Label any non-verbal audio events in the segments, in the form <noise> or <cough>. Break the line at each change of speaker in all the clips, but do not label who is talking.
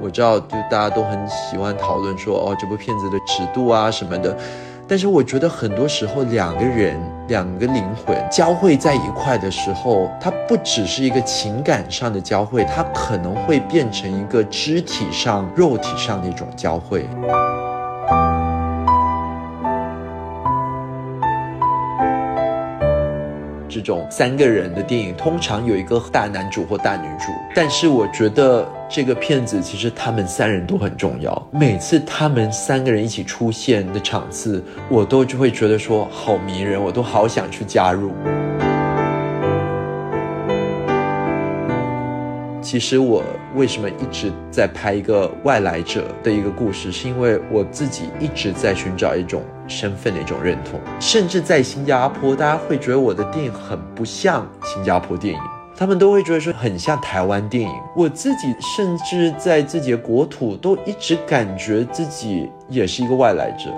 我知道，就大家都很喜欢讨论说，哦，这部片子的尺度啊什么的。但是我觉得很多时候，两个人、两个灵魂交汇在一块的时候，它不只是一个情感上的交汇，它可能会变成一个肢体上、肉体上的一种交汇。这种三个人的电影通常有一个大男主或大女主，但是我觉得这个片子其实他们三人都很重要。每次他们三个人一起出现的场次，我都就会觉得说好迷人，我都好想去加入。其实我为什么一直在拍一个外来者的一个故事，是因为我自己一直在寻找一种身份的一种认同。甚至在新加坡，大家会觉得我的电影很不像新加坡电影，他们都会觉得说很像台湾电影。我自己甚至在自己的国土都一直感觉自己也是一个外来者。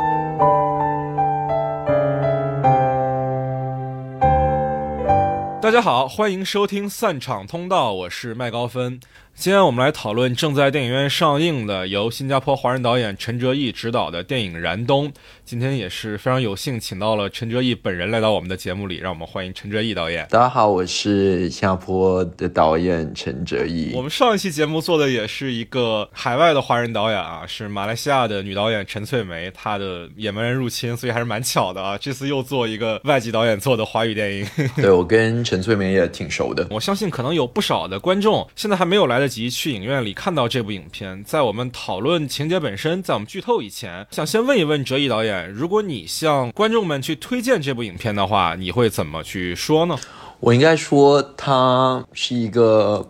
大家好，欢迎收听散场通道，我是麦高芬。今天我们来讨论正在电影院上映的由新加坡华人导演陈哲艺执导的电影《燃冬》。今天也是非常有幸请到了陈哲艺本人来到我们的节目里，让我们欢迎陈哲艺导演。
大家好，我是新加坡的导演陈哲艺。
我们上一期节目做的也是一个海外的华人导演啊，是马来西亚的女导演陈翠梅，她的《野蛮人入侵》，所以还是蛮巧的啊。这次又做一个外籍导演做的华语电影。
对我跟陈翠梅也挺熟的，
我相信可能有不少的观众现在还没有来得及去影院里看到这部影片。在我们讨论情节本身，在我们剧透以前，想先问一问哲艺导演。如果你向观众们去推荐这部影片的话，你会怎么去说呢？
我应该说，它是一个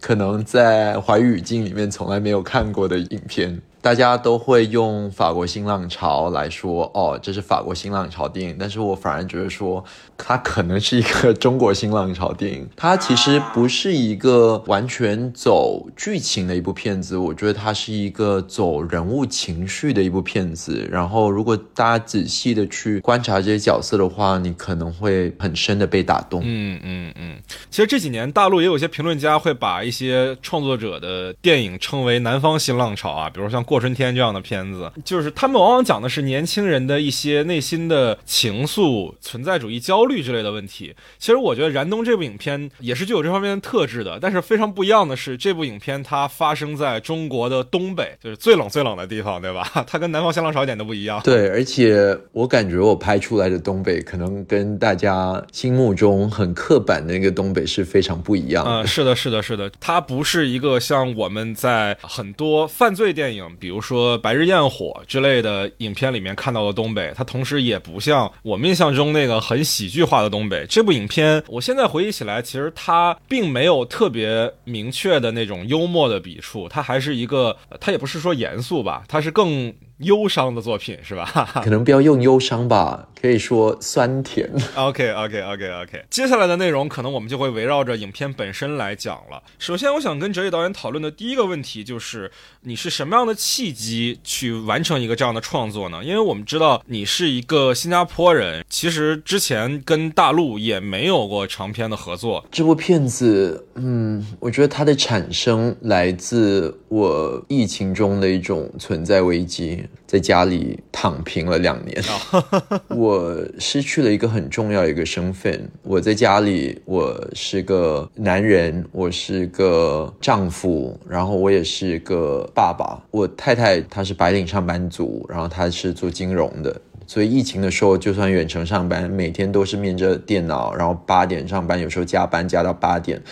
可能在华语语境里面从来没有看过的影片。大家都会用法国新浪潮来说，哦，这是法国新浪潮电影。但是我反而觉得说，它可能是一个中国新浪潮电影。它其实不是一个完全走剧情的一部片子，我觉得它是一个走人物情绪的一部片子。然后，如果大家仔细的去观察这些角色的话，你可能会很深的被打动。
嗯嗯嗯。其实这几年大陆也有些评论家会把一些创作者的电影称为南方新浪潮啊，比如像。过春天这样的片子，就是他们往往讲的是年轻人的一些内心的情愫、存在主义焦虑之类的问题。其实我觉得《燃冬》这部影片也是具有这方面的特质的。但是非常不一样的是，这部影片它发生在中国的东北，<laughs> 就是最冷最冷的地方，对吧？它跟南方相当少一点都不一样。
对，而且我感觉我拍出来的东北，可能跟大家心目中很刻板的那个东北是非常不一样。
嗯，是的，是的，是的，它不是一个像我们在很多犯罪电影。比如说《白日焰火》之类的影片里面看到的东北，它同时也不像我们印象中那个很喜剧化的东北。这部影片，我现在回忆起来，其实它并没有特别明确的那种幽默的笔触，它还是一个，它也不是说严肃吧，它是更。忧伤的作品是吧？
可能不要用忧伤吧，可以说酸甜。
OK OK OK OK。接下来的内容可能我们就会围绕着影片本身来讲了。首先，我想跟哲野导演讨论的第一个问题就是，你是什么样的契机去完成一个这样的创作呢？因为我们知道你是一个新加坡人，其实之前跟大陆也没有过长篇的合作。
这部片子，嗯，我觉得它的产生来自我疫情中的一种存在危机。在家里躺平了两年，<laughs> <laughs> 我失去了一个很重要一个身份。我在家里，我是个男人，我是个丈夫，然后我也是个爸爸。我太太她是白领上班族，然后她是做金融的，所以疫情的时候，就算远程上班，每天都是面着电脑，然后八点上班，有时候加班加到八点，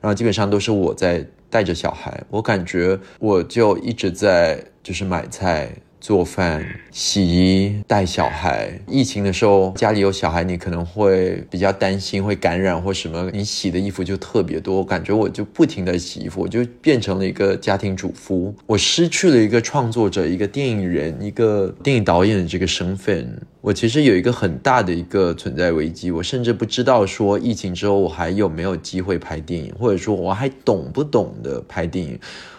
然后基本上都是我在带着小孩。我感觉我就一直在就是买菜。做饭、洗衣、带小孩。疫情的时候，家里有小孩，你可能会比较担心会感染或什么。你洗的衣服就特别多，我感觉我就不停的洗衣服，我就变成了一个家庭主妇。我失去了一个创作者、一个电影人、一个电影导演的这个身份。我其实有一个很大的一个存在危机。我甚至不知道说疫情之后我还有没有机会拍电影，或者说我还懂不懂得拍电影。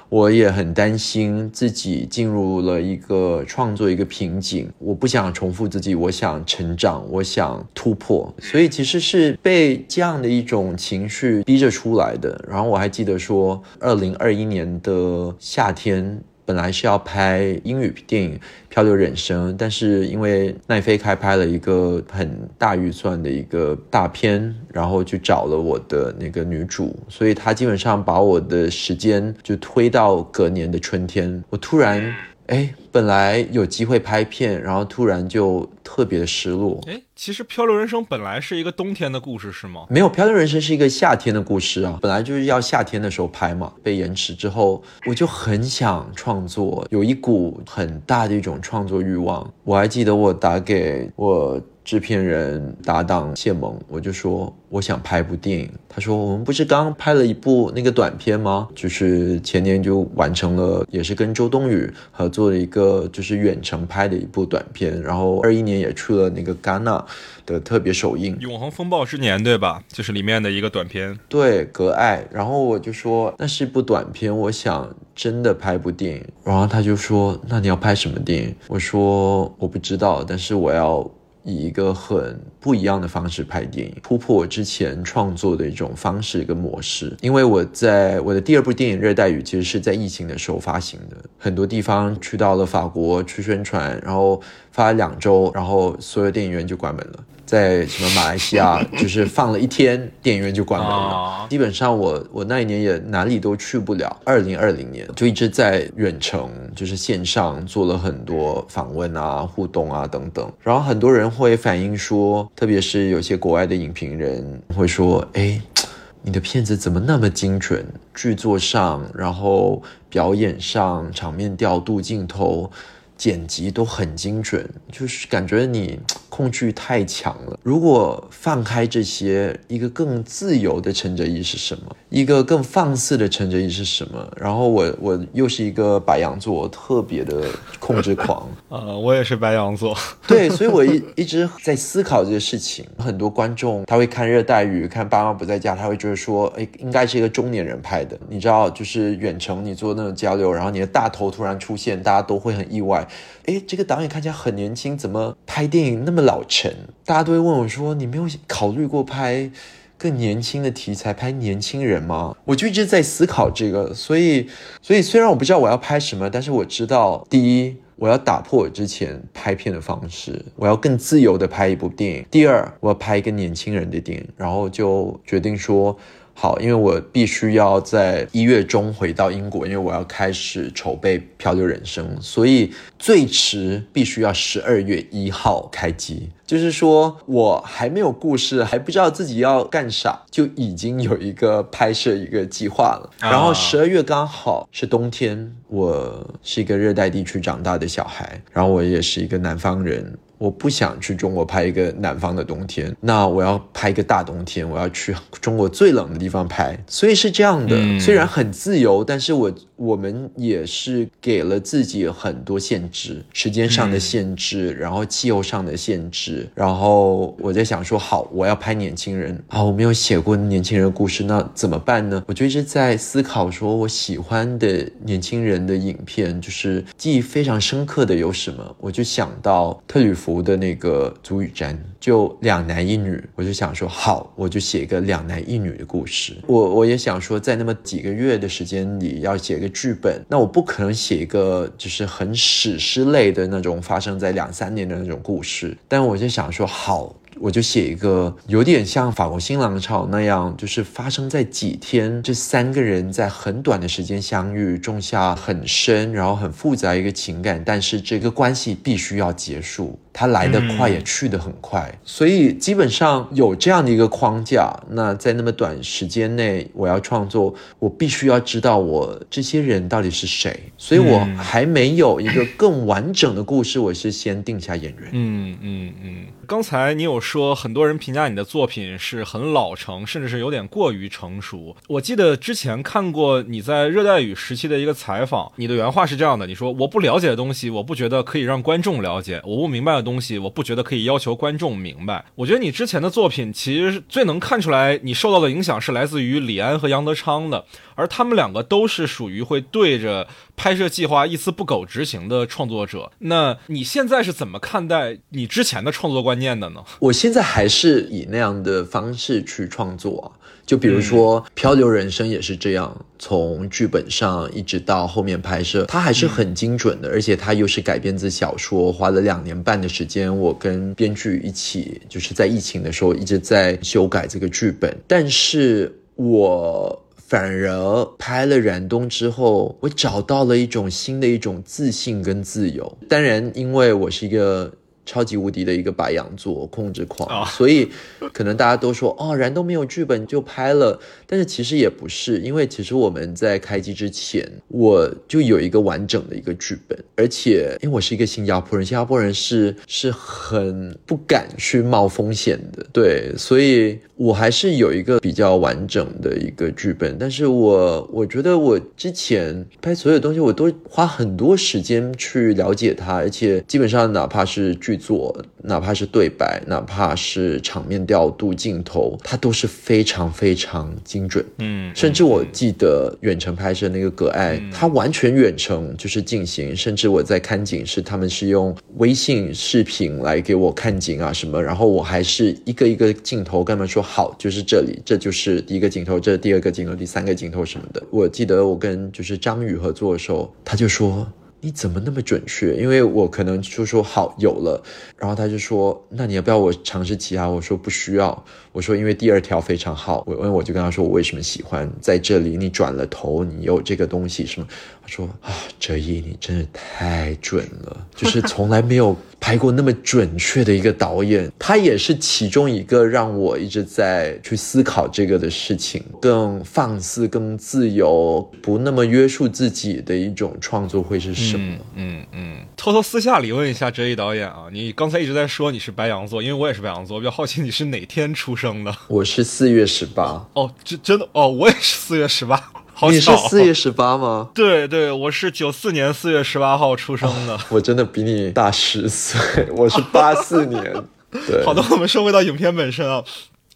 我也很担心自己进入了一个创作一个瓶颈，我不想重复自己，我想成长，我想突破，所以其实是被这样的一种情绪逼着出来的。然后我还记得说，二零二一年的夏天。本来是要拍英语电影《漂流人生》，但是因为奈飞开拍了一个很大预算的一个大片，然后就找了我的那个女主，所以她基本上把我的时间就推到隔年的春天。我突然。哎，本来有机会拍片，然后突然就特别失落。
哎，其实《漂流人生》本来是一个冬天的故事，是吗？
没有，《漂流人生》是一个夏天的故事啊，本来就是要夏天的时候拍嘛。被延迟之后，我就很想创作，有一股很大的一种创作欲望。我还记得我打给我。制片人搭档谢萌，我就说我想拍部电影。他说我们不是刚拍了一部那个短片吗？就是前年就完成了，也是跟周冬雨合作的一个就是远程拍的一部短片。然后二一年也出了那个戛纳的特别首映，《
永恒风暴之年》对吧？就是里面的一个短片。
对，隔爱。然后我就说那是一部短片，我想真的拍部电影。然后他就说那你要拍什么电影？我说我不知道，但是我要。以一个很不一样的方式拍电影，突破我之前创作的一种方式跟模式。因为我在我的第二部电影《热带雨》其实是在疫情的时候发行的，很多地方去到了法国去宣传，然后发了两周，然后所有电影院就关门了。在什么马来西亚，<laughs> 就是放了一天，电影院就关门了。基本上我我那一年也哪里都去不了。二零二零年就一直在远程，就是线上做了很多访问啊、互动啊等等。然后很多人会反映说，特别是有些国外的影评人会说：“哎，你的片子怎么那么精准？剧作上，然后表演上，场面调度、镜头。”剪辑都很精准，就是感觉你控制欲太强了。如果放开这些，一个更自由的陈哲艺是什么？一个更放肆的陈哲艺是什么？然后我我又是一个白羊座，特别的控制狂。<laughs>
呃，我也是白羊座。<laughs>
对，所以我一一直在思考这些事情。很多观众他会看《热带雨》，看《爸妈不在家》，他会觉得说，哎，应该是一个中年人拍的。你知道，就是远程你做那种交流，然后你的大头突然出现，大家都会很意外。哎，这个导演看起来很年轻，怎么拍电影那么老成？大家都会问我说：“你没有考虑过拍更年轻的题材，拍年轻人吗？”我就一直在思考这个，所以，所以虽然我不知道我要拍什么，但是我知道，第一，我要打破我之前拍片的方式，我要更自由的拍一部电影；第二，我要拍一个年轻人的电影，然后就决定说。好，因为我必须要在一月中回到英国，因为我要开始筹备《漂流人生》，所以最迟必须要十二月一号开机。就是说我还没有故事，还不知道自己要干啥，就已经有一个拍摄一个计划了。然后十二月刚好是冬天，我是一个热带地区长大的小孩，然后我也是一个南方人。我不想去中国拍一个南方的冬天，那我要拍一个大冬天，我要去中国最冷的地方拍，所以是这样的。虽然很自由，但是我我们也是给了自己很多限制，时间上的限制，然后气候上的限制。然后我在想说，好，我要拍年轻人啊，我没有写过年轻人的故事，那怎么办呢？我就一直在思考，说我喜欢的年轻人的影片，就是记忆非常深刻的有什么？我就想到特吕弗。的那个足语瞻就两男一女，我就想说好，我就写一个两男一女的故事。我我也想说，在那么几个月的时间里要写一个剧本，那我不可能写一个就是很史诗类的那种发生在两三年的那种故事。但我就想说好。我就写一个有点像法国新浪潮那样，就是发生在几天，这三个人在很短的时间相遇，种下很深然后很复杂一个情感，但是这个关系必须要结束，它来得快也去得很快，所以基本上有这样的一个框架。那在那么短时间内，我要创作，我必须要知道我这些人到底是谁，所以我还没有一个更完整的故事，我是先定下演员。
嗯嗯嗯，刚才你有。说很多人评价你的作品是很老成，甚至是有点过于成熟。我记得之前看过你在热带雨时期的一个采访，你的原话是这样的：你说我不了解的东西，我不觉得可以让观众了解；我不明白东西，我不觉得可以要求观众明白。我觉得你之前的作品其实最能看出来你受到的影响是来自于李安和杨德昌的，而他们两个都是属于会对着拍摄计划一丝不苟执行的创作者。那你现在是怎么看待你之前的创作观念的呢？
我现在还是以那样的方式去创作。就比如说《漂流人生》也是这样，从剧本上一直到后面拍摄，它还是很精准的，而且它又是改编自小说，花了两年半的时间，我跟编剧一起，就是在疫情的时候一直在修改这个剧本。但是我反而拍了《燃冬》之后，我找到了一种新的一种自信跟自由。当然，因为我是一个。超级无敌的一个白羊座控制狂，所以可能大家都说哦，燃冬没有剧本就拍了，但是其实也不是，因为其实我们在开机之前，我就有一个完整的一个剧本，而且因为我是一个新加坡人，新加坡人是是很不敢去冒风险的，对，所以我还是有一个比较完整的一个剧本，但是我我觉得我之前拍所有东西，我都花很多时间去了解它，而且基本上哪怕是剧。作哪怕是对白，哪怕是场面调度、镜头，它都是非常非常精准。嗯，甚至我记得远程拍摄那个《葛爱》，它完全远程就是进行，甚至我在看景是他们是用微信视频来给我看景啊什么，然后我还是一个一个镜头跟他们说好，就是这里，这就是第一个镜头，这是第二个镜头，第三个镜头什么的。我记得我跟就是张宇合作的时候，他就说。你怎么那么准确？因为我可能就说好有了，然后他就说，那你要不要我尝试其他？我说不需要。我说因为第二条非常好，我因为我就跟他说我为什么喜欢在这里。你转了头，你有这个东西什么？他说啊，哲一你真的太准了，就是从来没有。拍过那么准确的一个导演，他也是其中一个让我一直在去思考这个的事情，更放肆、更自由，不那么约束自己的一种创作会是什么？
嗯嗯，偷偷私下里问一下哲一导演啊，你刚才一直在说你是白羊座，因为我也是白羊座，我比较好奇你是哪天出生的？
我是四月十八。
哦，真真的哦，我也是四月十八。
你是四月十八吗？<laughs>
对对，我是九四年四月十八号出生的。
我真的比你大十岁，我是八四年。<laughs> 对，
好的，我们说回到影片本身啊。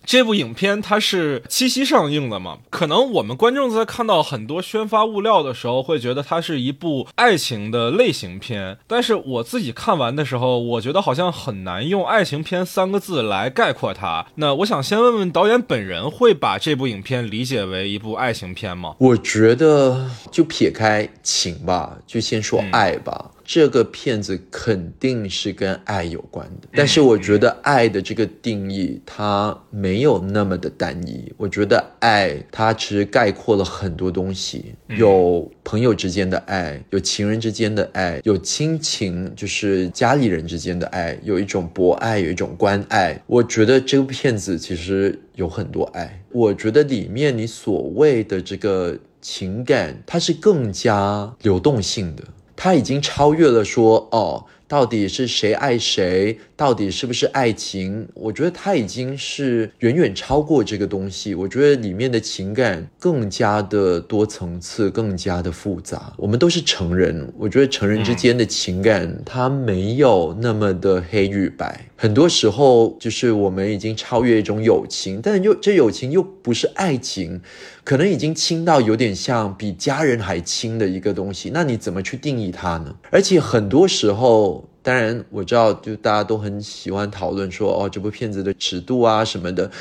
这部影片它是七夕上映的嘛？可能我们观众在看到很多宣发物料的时候，会觉得它是一部爱情的类型片。但是我自己看完的时候，我觉得好像很难用爱情片三个字来概括它。那我想先问问导演本人，会把这部影片理解为一部爱情片吗？
我觉得就撇开情吧，就先说爱吧。这个片子肯定是跟爱有关的，但是我觉得爱的这个定义它没有那么的单一。我觉得爱它其实概括了很多东西，有朋友之间的爱，有情人之间的爱，有亲情，就是家里人之间的爱，有一种博爱，有一种关爱。我觉得这个片子其实有很多爱。我觉得里面你所谓的这个情感，它是更加流动性的。他已经超越了说哦，到底是谁爱谁？到底是不是爱情？我觉得他已经是远远超过这个东西。我觉得里面的情感更加的多层次，更加的复杂。我们都是成人，我觉得成人之间的情感，它没有那么的黑与白。很多时候，就是我们已经超越一种友情，但又这友情又不是爱情，可能已经亲到有点像比家人还亲的一个东西。那你怎么去定义它呢？而且很多时候。当然，我知道，就大家都很喜欢讨论说，哦，这部片子的尺度啊什么的。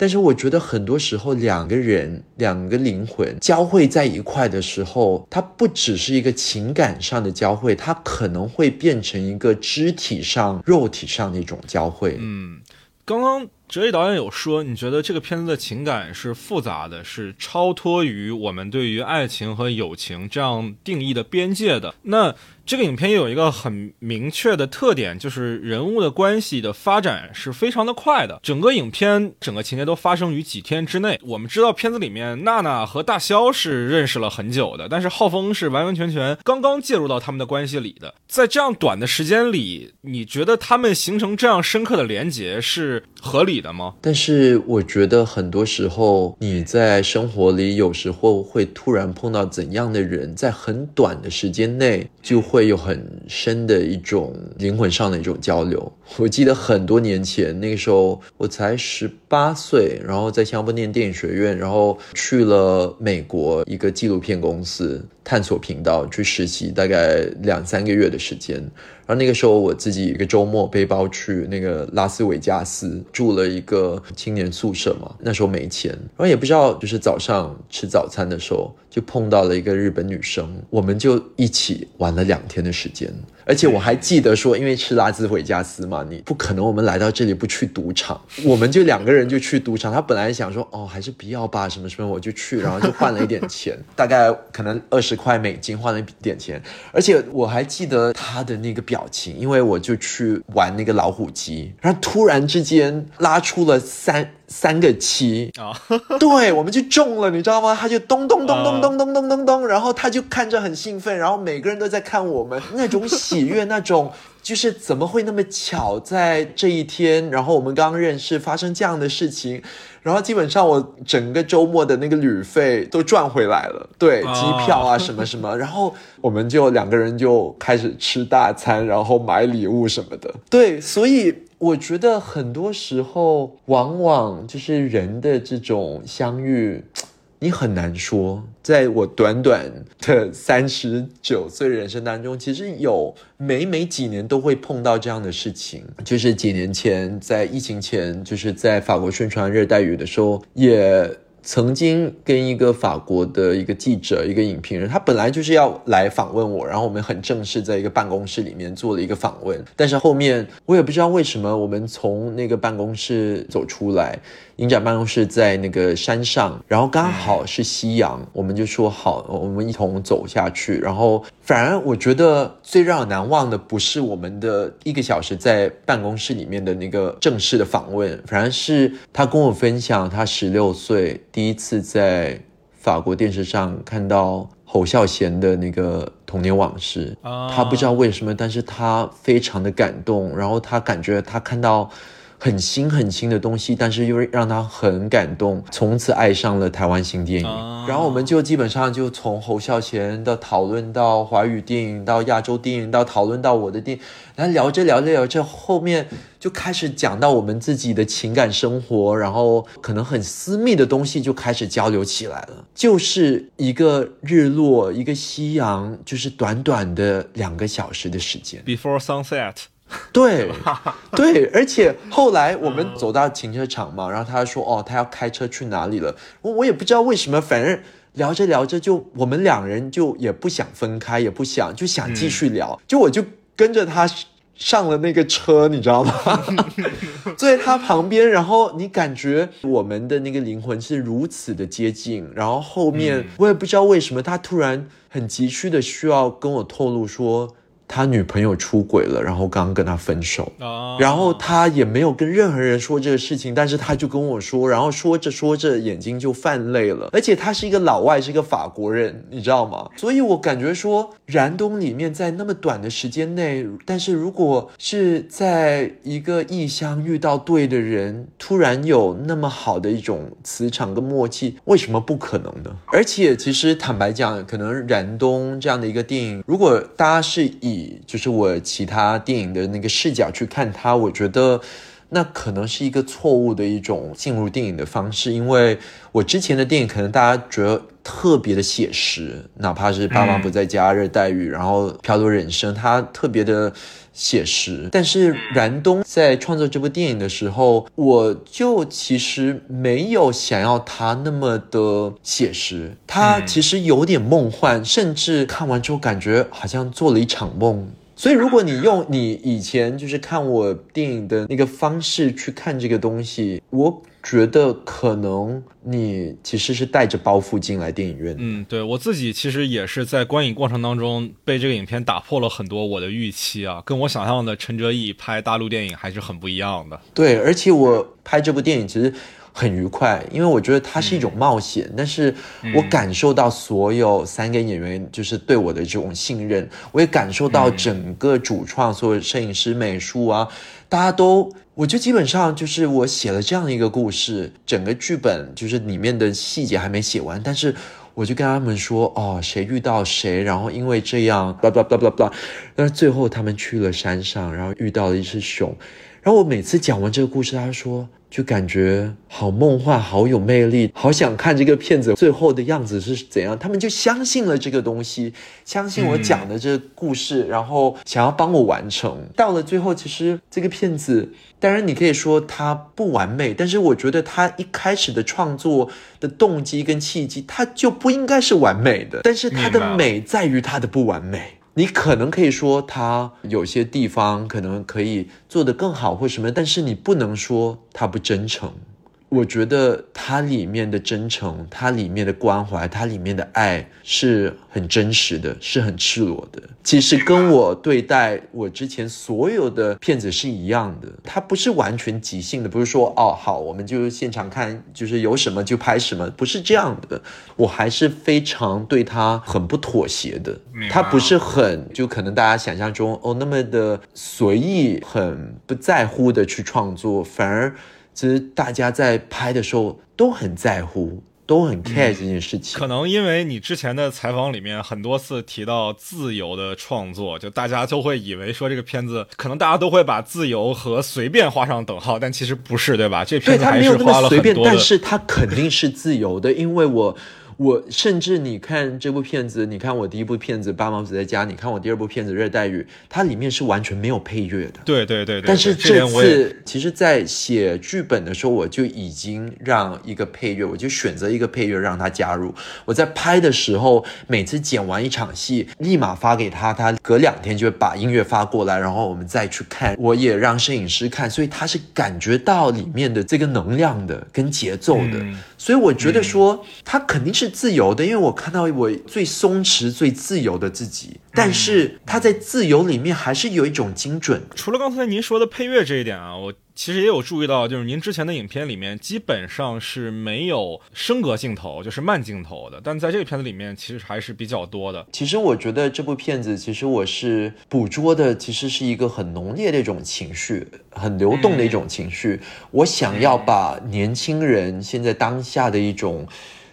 但是我觉得很多时候，两个人、两个灵魂交汇在一块的时候，它不只是一个情感上的交汇，它可能会变成一个肢体上、肉体上的一种交汇。
嗯，刚刚。哲一导演有说，你觉得这个片子的情感是复杂的，是超脱于我们对于爱情和友情这样定义的边界的。那这个影片有一个很明确的特点，就是人物的关系的发展是非常的快的。整个影片整个情节都发生于几天之内。我们知道片子里面娜娜和大肖是认识了很久的，但是浩峰是完完全全刚刚介入到他们的关系里的。在这样短的时间里，你觉得他们形成这样深刻的连结是合理？的吗？
但是我觉得很多时候你在生活里有时候会突然碰到怎样的人，在很短的时间内就会会有很深的一种灵魂上的一种交流。我记得很多年前，那个时候我才十八岁，然后在新加坡念电影学院，然后去了美国一个纪录片公司探索频道去实习，大概两三个月的时间。然后那个时候我自己一个周末背包去那个拉斯维加斯住了一个青年宿舍嘛，那时候没钱，然后也不知道，就是早上吃早餐的时候就碰到了一个日本女生，我们就一起玩了两天的时间。而且我还记得说，因为吃拉兹维加斯嘛，你不可能我们来到这里不去赌场，我们就两个人就去赌场。他本来想说，哦，还是不要吧，什么什么，我就去，然后就换了一点钱，<laughs> 大概可能二十块美金换了一点钱。而且我还记得他的那个表情，因为我就去玩那个老虎机，然后突然之间拉出了三。三个七啊，<laughs> 对，我们就中了，你知道吗？他就咚咚咚咚咚咚咚咚咚，然后他就看着很兴奋，然后每个人都在看我们，那种喜悦，那种就是怎么会那么巧，在这一天，然后我们刚认识，发生这样的事情，然后基本上我整个周末的那个旅费都赚回来了，对，机票啊什么什么，<laughs> 然后我们就两个人就开始吃大餐，然后买礼物什么的，对，所以。我觉得很多时候，往往就是人的这种相遇，你很难说。在我短短的三十九岁人生当中，其实有每每几年都会碰到这样的事情。就是几年前，在疫情前，就是在法国宣传热带雨的时候，也。曾经跟一个法国的一个记者、一个影评人，他本来就是要来访问我，然后我们很正式在一个办公室里面做了一个访问。但是后面我也不知道为什么，我们从那个办公室走出来，影展办公室在那个山上，然后刚好是夕阳，我们就说好，我们一同走下去。然后反而我觉得最让我难忘的不是我们的一个小时在办公室里面的那个正式的访问，反而是他跟我分享他十六岁。第一次在法国电视上看到侯孝贤的那个童年往事，他不知道为什么，但是他非常的感动，然后他感觉他看到。很新很新的东西，但是又让他很感动，从此爱上了台湾新电影。然后我们就基本上就从侯孝贤的讨论到华语电影，到亚洲电影，到讨论到我的电影，然后聊着聊着聊着，后面就开始讲到我们自己的情感生活，然后可能很私密的东西就开始交流起来了。就是一个日落，一个夕阳，就是短短的两个小时的时间
，Before sunset。<laughs>
对，对，而且后来我们走到停车场嘛，然后他说：“哦，他要开车去哪里了？”我我也不知道为什么，反正聊着聊着就我们两人就也不想分开，也不想就想继续聊，就我就跟着他上了那个车，你知道吗？<laughs> 坐在他旁边，然后你感觉我们的那个灵魂是如此的接近，然后后面我也不知道为什么，他突然很急需的需要跟我透露说。他女朋友出轨了，然后刚刚跟他分手，然后他也没有跟任何人说这个事情，但是他就跟我说，然后说着说着眼睛就泛泪了，而且他是一个老外，是一个法国人，你知道吗？所以我感觉说，燃冬里面在那么短的时间内，但是如果是在一个异乡遇到对的人，突然有那么好的一种磁场跟默契，为什么不可能呢？而且其实坦白讲，可能燃冬这样的一个电影，如果大家是以就是我其他电影的那个视角去看它，我觉得那可能是一个错误的一种进入电影的方式，因为我之前的电影可能大家觉得特别的写实，哪怕是《爸妈不在家》《热带雨》，然后《漂流人生》，它特别的写实。但是燃冬在创作这部电影的时候，我就其实没有想要它那么的写实，它其实有点梦幻，甚至看完之后感觉好像做了一场梦。所以，如果你用你以前就是看我电影的那个方式去看这个东西，我觉得可能你其实是带着包袱进来电影院。
嗯，对我自己其实也是在观影过程当中被这个影片打破了很多我的预期啊，跟我想象的陈哲艺拍大陆电影还是很不一样的。
对，而且我拍这部电影其实。很愉快，因为我觉得它是一种冒险，但是我感受到所有三个演员就是对我的这种信任，我也感受到整个主创、所有摄影师、美术啊，大家都，我就基本上就是我写了这样一个故事，整个剧本就是里面的细节还没写完，但是。我就跟他们说，哦，谁遇到谁，然后因为这样，叭叭叭叭叭，但是最后他们去了山上，然后遇到了一只熊，然后我每次讲完这个故事，他说。就感觉好梦幻，好有魅力，好想看这个片子最后的样子是怎样。他们就相信了这个东西，相信我讲的这个故事，然后想要帮我完成。到了最后，其实这个片子，当然你可以说它不完美，但是我觉得它一开始的创作的动机跟契机，它就不应该是完美的。但是它的美在于它的不完美。你可能可以说他有些地方可能可以做得更好或什么，但是你不能说他不真诚。我觉得它里面的真诚，它里面的关怀，它里面的爱是很真实的，是很赤裸的。其实跟我对待我之前所有的片子是一样的，它不是完全即兴的，不是说哦好，我们就现场看，就是有什么就拍什么，不是这样的。我还是非常对他很不妥协的，他不是很就可能大家想象中哦那么的随意，很不在乎的去创作，反而。其实大家在拍的时候都很在乎，都很 care 这件事情。
可能因为你之前的采访里面很多次提到自由的创作，就大家就会以为说这个片子可能大家都会把自由和随便画上等号，但其实不是，对吧？这片子还是花了
很多但是它肯定是自由的，因为我。我甚至你看这部片子，你看我第一部片子《八毛子在家》，你看我第二部片子《热带雨》，它里面是完全没有配乐的。
对对对。
但是这次，其实，在写剧本的时候，我就已经让一个配乐，我就选择一个配乐让他加入。我在拍的时候，每次剪完一场戏，立马发给他，他隔两天就会把音乐发过来，然后我们再去看。我也让摄影师看，所以他是感觉到里面的这个能量的跟节奏的。所以我觉得说，他肯定是。自由的，因为我看到我最松弛、最自由的自己，但是他在自由里面还是有一种精准。
除了刚才您说的配乐这一点啊，我。其实也有注意到，就是您之前的影片里面基本上是没有升格镜头，就是慢镜头的。但在这个片子里面，其实还是比较多的。
其实我觉得这部片子，其实我是捕捉的，其实是一个很浓烈的一种情绪，很流动的一种情绪。我想要把年轻人现在当下的一种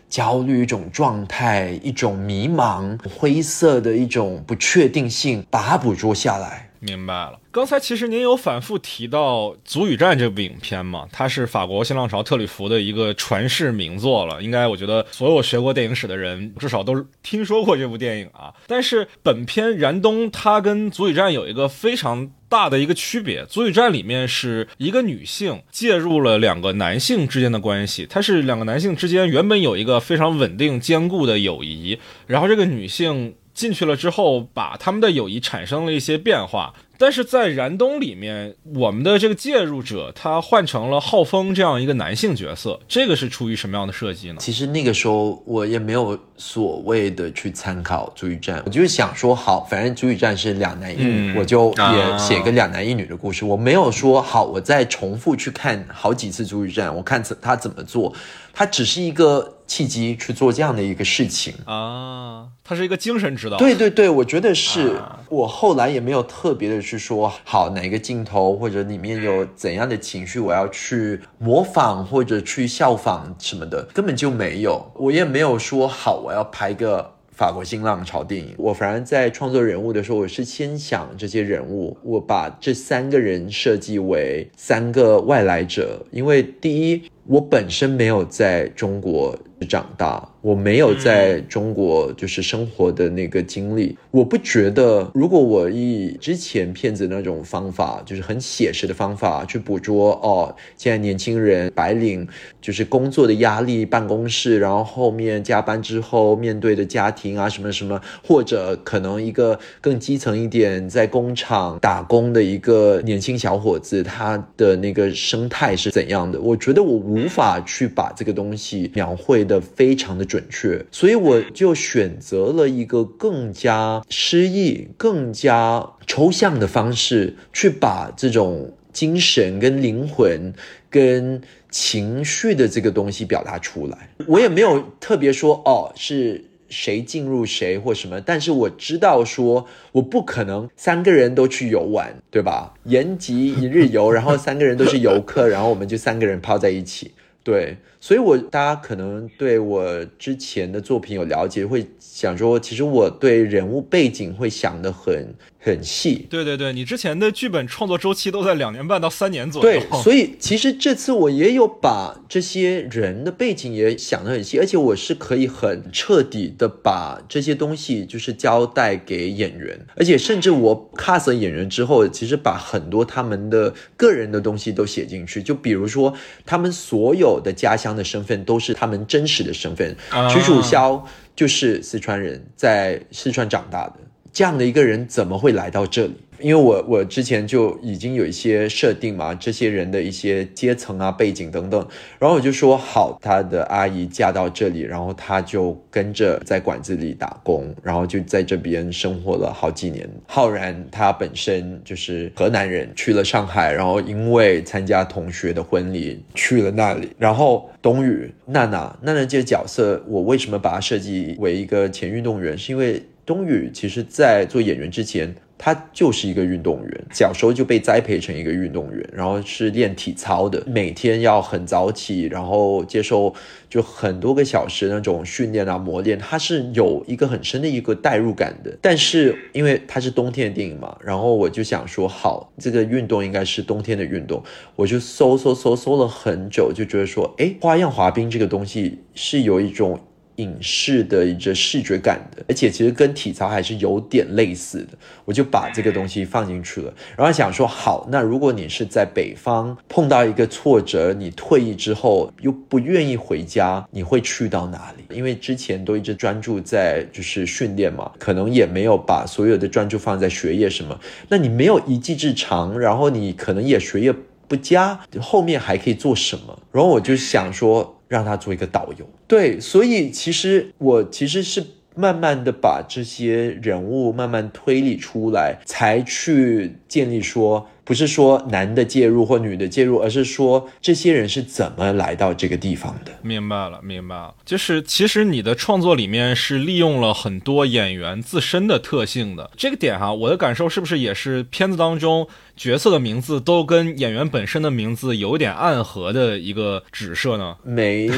焦虑、一种状态、一种迷茫、灰色的一种不确定性，把它捕捉下来。
明白了，刚才其实您有反复提到《足与战》这部影片嘛，它是法国新浪潮特吕弗的一个传世名作了。应该我觉得所有学过电影史的人至少都听说过这部电影啊。但是本片燃冬它跟《足与战》有一个非常大的一个区别，《足以战》里面是一个女性介入了两个男性之间的关系，它是两个男性之间原本有一个非常稳定坚固的友谊，然后这个女性。进去了之后，把他们的友谊产生了一些变化。但是在燃冬里面，我们的这个介入者他换成了浩峰这样一个男性角色，这个是出于什么样的设计呢？
其实那个时候我也没有所谓的去参考《足语战》，我就是想说，好，反正《足语战》是两男一女，我就也写个两男一女的故事。我没有说好，我再重复去看好几次《足语战》，我看他怎么做，他只是一个。契机去做这样的一个事情
啊，它是一个精神指导。
对对对，我觉得是我后来也没有特别的去说好哪个镜头或者里面有怎样的情绪，我要去模仿或者去效仿什么的，根本就没有。我也没有说好我要拍个法国新浪潮电影。我反而在创作人物的时候，我是先想这些人物，我把这三个人设计为三个外来者，因为第一。我本身没有在中国长大。我没有在中国就是生活的那个经历，我不觉得如果我以之前骗子那种方法，就是很写实的方法去捕捉哦，现在年轻人白领就是工作的压力，办公室，然后后面加班之后面对的家庭啊什么什么，或者可能一个更基层一点，在工厂打工的一个年轻小伙子，他的那个生态是怎样的？我觉得我无无法去把这个东西描绘的非常的。准确，所以我就选择了一个更加诗意、更加抽象的方式，去把这种精神、跟灵魂、跟情绪的这个东西表达出来。我也没有特别说哦是谁进入谁或什么，但是我知道说我不可能三个人都去游玩，对吧？延吉一日游，然后三个人都是游客，然后我们就三个人泡在一起。对，所以我大家可能对我之前的作品有了解，会想说，其实我对人物背景会想得很很细。
对对对，你之前的剧本创作周期都在两年半到三年左右。
对，所以其实这次我也有把这些人的背景也想得很细，而且我是可以很彻底的把这些东西就是交代给演员，而且甚至我 cast 演员之后，其实把很多他们的个人的东西都写进去，就比如说他们所有的家乡的身份都是他们真实的身份，曲楚萧就是四川人，在四川长大的，这样的一个人怎么会来到这里？因为我我之前就已经有一些设定嘛，这些人的一些阶层啊、背景等等，然后我就说好，他的阿姨嫁到这里，然后他就跟着在馆子里打工，然后就在这边生活了好几年。浩然他本身就是河南人，去了上海，然后因为参加同学的婚礼去了那里，然后冬雨娜娜娜娜这个角色，我为什么把它设计为一个前运动员？是因为冬雨其实在做演员之前。他就是一个运动员，小时候就被栽培成一个运动员，然后是练体操的，每天要很早起，然后接受就很多个小时那种训练啊磨练，他是有一个很深的一个代入感的。但是因为它是冬天的电影嘛，然后我就想说，好，这个运动应该是冬天的运动，我就搜搜搜搜了很久，就觉得说，哎，花样滑冰这个东西是有一种。影视的一个视觉感的，而且其实跟体操还是有点类似的，我就把这个东西放进去了。然后想说，好，那如果你是在北方碰到一个挫折，你退役之后又不愿意回家，你会去到哪里？因为之前都一直专注在就是训练嘛，可能也没有把所有的专注放在学业什么。那你没有一技之长，然后你可能也学业不佳，后面还可以做什么？然后我就想说。让他做一个导游，对，所以其实我其实是慢慢的把这些人物慢慢推理出来，才去建立说。不是说男的介入或女的介入，而是说这些人是怎么来到这个地方的。
明白了，明白了。就是其实你的创作里面是利用了很多演员自身的特性的这个点哈，我的感受是不是也是片子当中角色的名字都跟演员本身的名字有点暗合的一个指涉呢？
没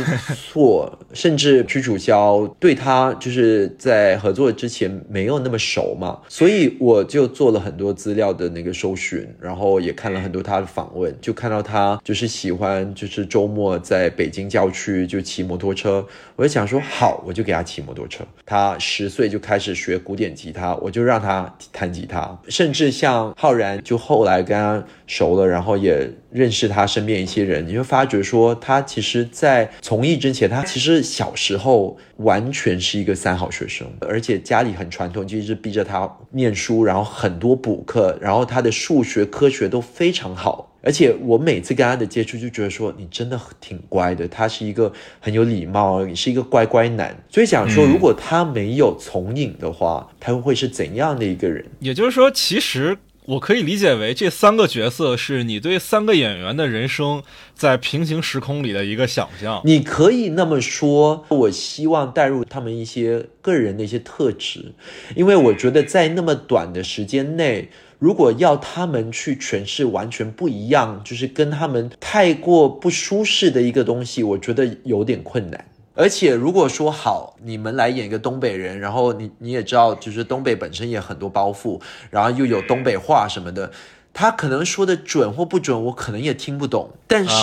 错，甚至屈楚萧对他就是在合作之前没有那么熟嘛，所以我就做了很多资料的那个搜寻，然后。然后也看了很多他的访问，就看到他就是喜欢，就是周末在北京郊区就骑摩托车。我就想说，好，我就给他骑摩托车。他十岁就开始学古典吉他，我就让他弹吉他。甚至像浩然，就后来跟他熟了，然后也认识他身边一些人，你就发觉说，他其实，在从艺之前，他其实小时候完全是一个三好学生，而且家里很传统，就一直逼着他念书，然后很多补课，然后他的数学科。学都非常好，而且我每次跟他的接触就觉得说你真的挺乖的，他是一个很有礼貌，你是一个乖乖男。所以想说，如果他没有从影的话，他会是怎样的一个人？
也就是说，其实我可以理解为这三个角色是你对三个演员的人生在平行时空里的一个想象。
你可以那么说，我希望带入他们一些个人的一些特质，因为我觉得在那么短的时间内。如果要他们去诠释完全不一样，就是跟他们太过不舒适的一个东西，我觉得有点困难。而且如果说好，你们来演一个东北人，然后你你也知道，就是东北本身也很多包袱，然后又有东北话什么的，他可能说的准或不准，我可能也听不懂。但是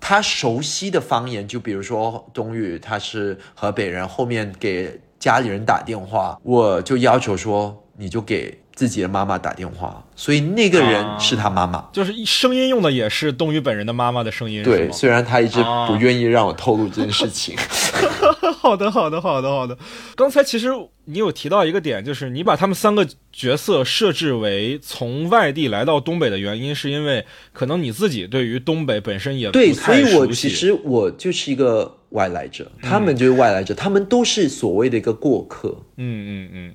他熟悉的方言，就比如说冬雨，他是河北人，后面给家里人打电话，我就要求说，你就给。自己的妈妈打电话，所以那个人是他妈妈，
就是声音用的也是冬雨本人的妈妈的声音。
对，虽然他一直不愿意让我透露这件事情。<laughs>
好的，好的，好的，好的。刚才其实你有提到一个点，就是你把他们三个角色设置为从外地来到东北的原因，是因为可能你自己对于东北本身也
对，所以我其实我就是一个外来者，他们就是外来者，他们都是所谓的一个过客。
嗯嗯嗯。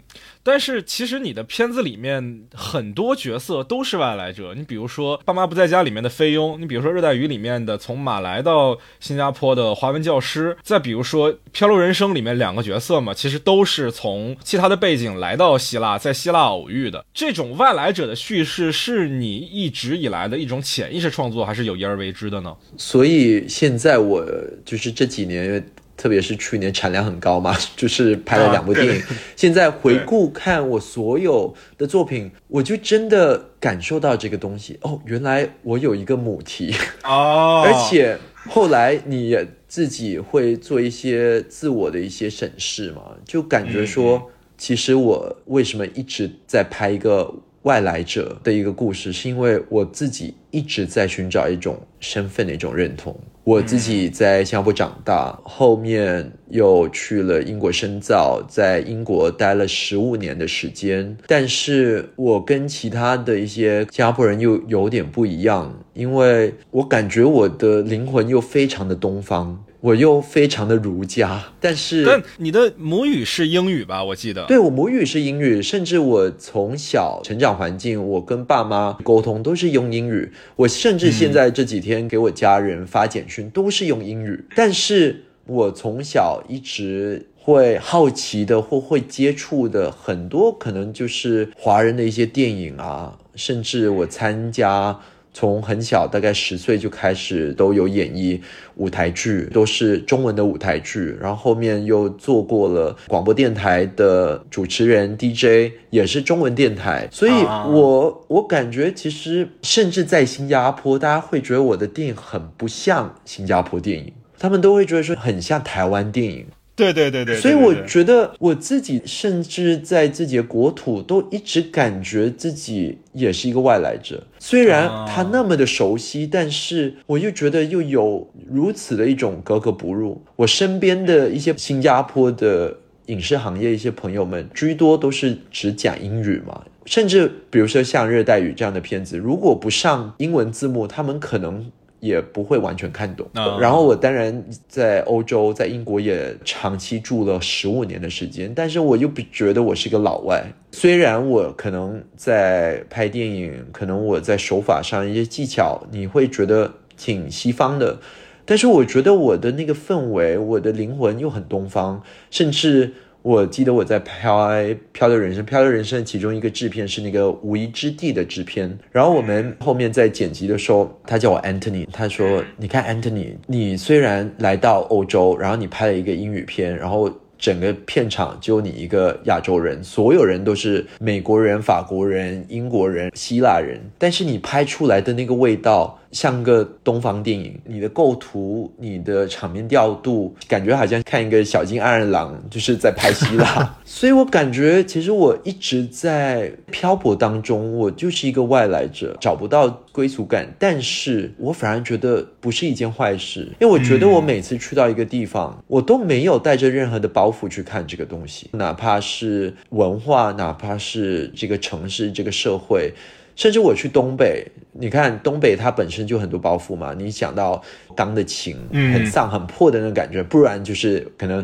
但是其实你的片子里面很多角色都是外来者，你比如说《爸妈不在家》里面的菲佣，你比如说《热带鱼》里面的从马来到新加坡的华文教师，再比如说《漂流人生》里面两个角色嘛，其实都是从其他的背景来到希腊，在希腊偶遇的。这种外来者的叙事是你一直以来的一种潜意识创作，还是有意而为之的呢？
所以现在我就是这几年。特别是去年产量很高嘛，<laughs> 就是拍了两部电影。现在回顾看我所有的作品，我就真的感受到这个东西。哦，原来我有一个母题。
哦，<laughs>
而且后来你也自己会做一些自我的一些审视嘛，就感觉说，其实我为什么一直在拍一个外来者的一个故事，是因为我自己一直在寻找一种身份的一种认同。我自己在新加坡长大，后面又去了英国深造，在英国待了十五年的时间。但是我跟其他的一些新加坡人又有点不一样，因为我感觉我的灵魂又非常的东方。我又非常的儒家，但是
但你的母语是英语吧？我记得，
对我母语是英语，甚至我从小成长环境，我跟爸妈沟通都是用英语。我甚至现在这几天给我家人发简讯都是用英语。但是我从小一直会好奇的或会接触的很多，可能就是华人的一些电影啊，甚至我参加。从很小，大概十岁就开始都有演绎舞台剧，都是中文的舞台剧。然后后面又做过了广播电台的主持人 DJ，也是中文电台。所以，我我感觉其实甚至在新加坡，大家会觉得我的电影很不像新加坡电影，他们都会觉得说很像台湾电影。
对对对对，
所以我觉得我自己甚至在自己的国土都一直感觉自己也是一个外来者。虽然他那么的熟悉，但是我又觉得又有如此的一种格格不入。我身边的一些新加坡的影视行业一些朋友们，居多都是只讲英语嘛，甚至比如说像《热带雨》这样的片子，如果不上英文字幕，他们可能。也不会完全看懂。然后我当然在欧洲，在英国也长期住了十五年的时间，但是我又不觉得我是个老外。虽然我可能在拍电影，可能我在手法上一些技巧，你会觉得挺西方的，但是我觉得我的那个氛围，我的灵魂又很东方，甚至。我记得我在拍《漂流人生》，《漂流人生》其中一个制片是那个《无依之地》的制片。然后我们后面在剪辑的时候，他叫我 Anthony，他说：“你看，Anthony，你虽然来到欧洲，然后你拍了一个英语片，然后整个片场只有你一个亚洲人，所有人都是美国人、法国人、英国人、希腊人，但是你拍出来的那个味道。”像个东方电影，你的构图、你的场面调度，感觉好像看一个小金二郎就是在拍希腊。<laughs> 所以我感觉，其实我一直在漂泊当中，我就是一个外来者，找不到归属感。但是我反而觉得不是一件坏事，因为我觉得我每次去到一个地方，我都没有带着任何的包袱去看这个东西，哪怕是文化，哪怕是这个城市、这个社会。甚至我去东北，你看东北它本身就很多包袱嘛。你想到钢的琴，很丧很破的那种感觉，不然就是可能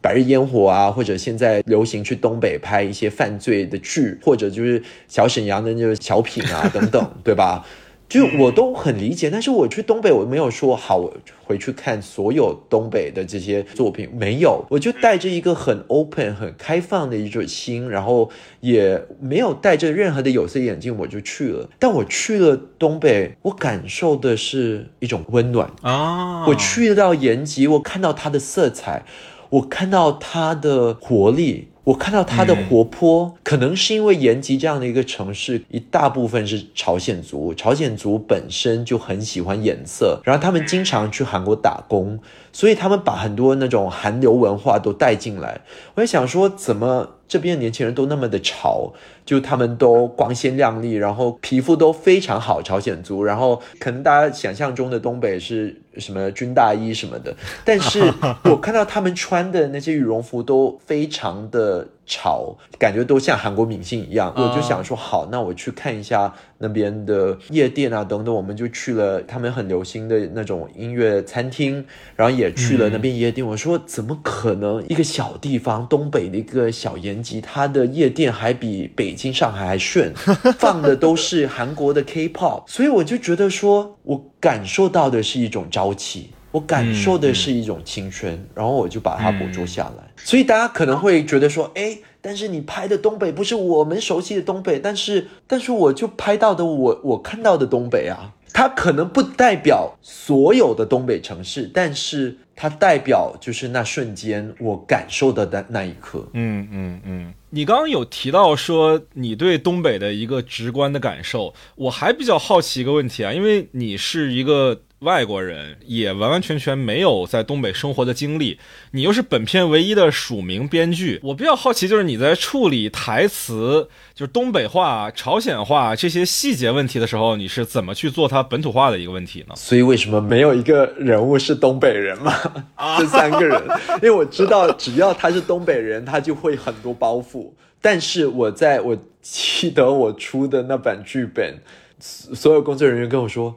白日烟火啊，或者现在流行去东北拍一些犯罪的剧，或者就是小沈阳的那个小品啊 <laughs> 等等，对吧？就我都很理解，但是我去东北，我没有说好回去看所有东北的这些作品，没有，我就带着一个很 open、很开放的一种心，然后也没有带着任何的有色眼镜，我就去了。但我去了东北，我感受的是一种温暖
啊！
我去到延吉，我看到它的色彩，我看到它的活力。我看到他的活泼，可能是因为延吉这样的一个城市，一大部分是朝鲜族，朝鲜族本身就很喜欢颜色，然后他们经常去韩国打工，所以他们把很多那种韩流文化都带进来。我在想说，怎么这边的年轻人都那么的潮？就他们都光鲜亮丽，然后皮肤都非常好，朝鲜族，然后可能大家想象中的东北是什么军大衣什么的，但是我看到他们穿的那些羽绒服都非常的潮，感觉都像韩国明星一样。我就想说，好，那我去看一下那边的夜店啊等等。我们就去了他们很流行的那种音乐餐厅，然后也去了那边夜店。我说，怎么可能一个小地方，东北的一个小延吉，它的夜店还比北京、上海还炫，<laughs> 放的都是韩国的 K-pop。所以我就觉得说，我感受到的是一种朝气。我感受的是一种青春，然后我就把它捕捉下来。所以大家可能会觉得说，哎，但是你拍的东北不是我们熟悉的东北，但是，但是我就拍到的我我看到的东北啊，它可能不代表所有的东北城市，但是它代表就是那瞬间我感受的那那一刻。
嗯嗯嗯，你刚刚有提到说你对东北的一个直观的感受，我还比较好奇一个问题啊，因为你是一个。外国人也完完全全没有在东北生活的经历，你又是本片唯一的署名编剧，我比较好奇，就是你在处理台词，就是东北话、朝鲜话这些细节问题的时候，你是怎么去做它本土化的一个问题呢？
所以为什么没有一个人物是东北人嘛？<laughs> 这三个人，因为我知道只要他是东北人，他就会很多包袱。但是我在我记得我出的那版剧本，所有工作人员跟我说。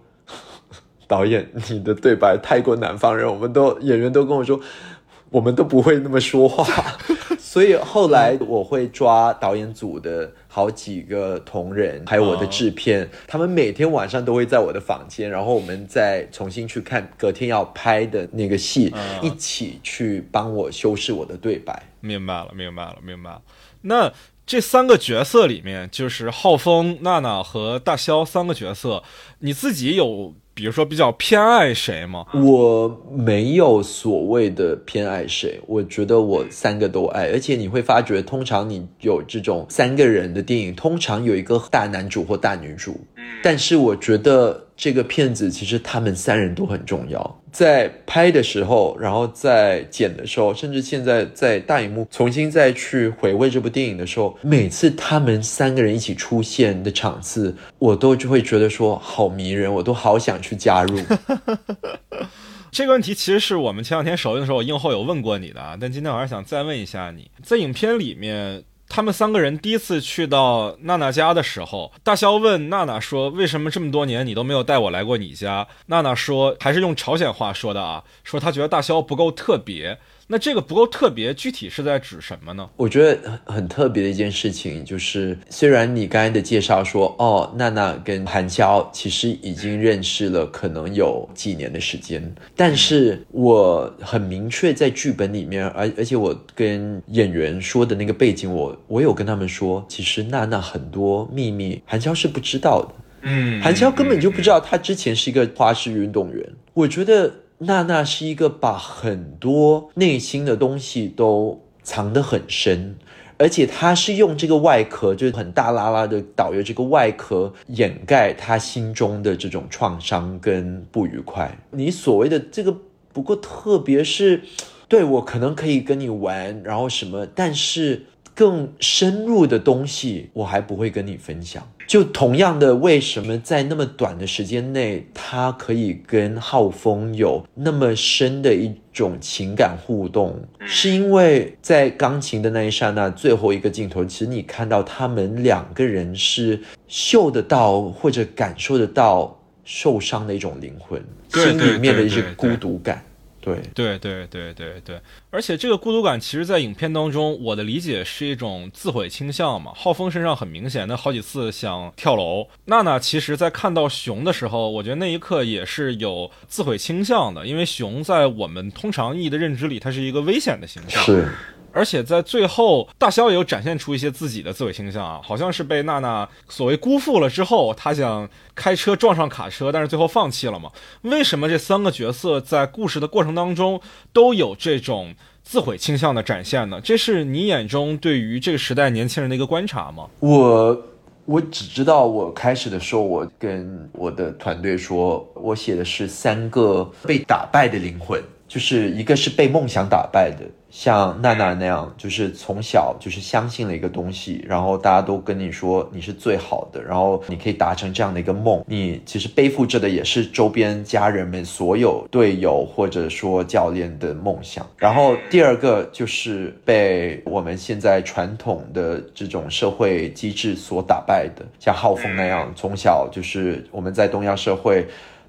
导演，你的对白太过南方人，我们都演员都跟我说，我们都不会那么说话。<laughs> 所以后来我会抓导演组的好几个同仁，还有我的制片，他们每天晚上都会在我的房间，然后我们再重新去看隔天要拍的那个戏，一起去帮我修饰我的对白。
明白了，明白了，明白了。那这三个角色里面，就是浩峰、娜娜和大肖三个角色，你自己有？比如说，比较偏爱谁吗？
我没有所谓的偏爱谁，我觉得我三个都爱。而且你会发觉，通常你有这种三个人的电影，通常有一个大男主或大女主。但是我觉得。这个片子其实他们三人都很重要，在拍的时候，然后在剪的时候，甚至现在在大荧幕重新再去回味这部电影的时候，每次他们三个人一起出现的场次，我都就会觉得说好迷人，我都好想去加入。<laughs>
这个问题其实是我们前两天首映的时候，我映后有问过你的啊，但今天我还是想再问一下你，在影片里面。他们三个人第一次去到娜娜家的时候，大肖问娜娜说：“为什么这么多年你都没有带我来过你家？”娜娜说：“还是用朝鲜话说的啊，说她觉得大肖不够特别。”那这个不够特别，具体是在指什么呢？
我觉得很很特别的一件事情，就是虽然你刚才的介绍说，哦，娜娜跟韩潇其实已经认识了，可能有几年的时间，但是我很明确在剧本里面，而而且我跟演员说的那个背景，我我有跟他们说，其实娜娜很多秘密，韩潇是不知道的。
嗯，
韩潇根本就不知道他之前是一个花式运动员。我觉得。娜娜是一个把很多内心的东西都藏得很深，而且她是用这个外壳，就是很大拉拉的导游这个外壳掩盖她心中的这种创伤跟不愉快。你所谓的这个不过特别是，对我可能可以跟你玩，然后什么，但是。更深入的东西，我还不会跟你分享。就同样的，为什么在那么短的时间内，他可以跟浩峰有那么深的一种情感互动？是因为在钢琴的那一刹那，最后一个镜头，其实你看到他们两个人是嗅得到或者感受得到受伤的一种灵魂，心里面的一些孤独感。对
对对对对对，而且这个孤独感，其实，在影片当中，我的理解是一种自毁倾向嘛。浩峰身上很明显那好几次想跳楼，娜娜其实，在看到熊的时候，我觉得那一刻也是有自毁倾向的，因为熊在我们通常意义的认知里，它是一个危险的形象。
是。
而且在最后，大肖也有展现出一些自己的自毁倾向啊，好像是被娜娜所谓辜负了之后，他想开车撞上卡车，但是最后放弃了嘛？为什么这三个角色在故事的过程当中都有这种自毁倾向的展现呢？这是你眼中对于这个时代年轻人的一个观察吗？
我我只知道，我开始的时候，我跟我的团队说，我写的是三个被打败的灵魂。就是一个是被梦想打败的。像娜娜那样，就是从小就是相信了一个东西，然后大家都跟你说你是最好的，然后你可以达成这样的一个梦。你其实背负着的也是周边家人们所有队友或者说教练的梦想。然后第二个就是被我们现在传统的这种社会机制所打败的，像浩峰那样，从小就是我们在东亚社会。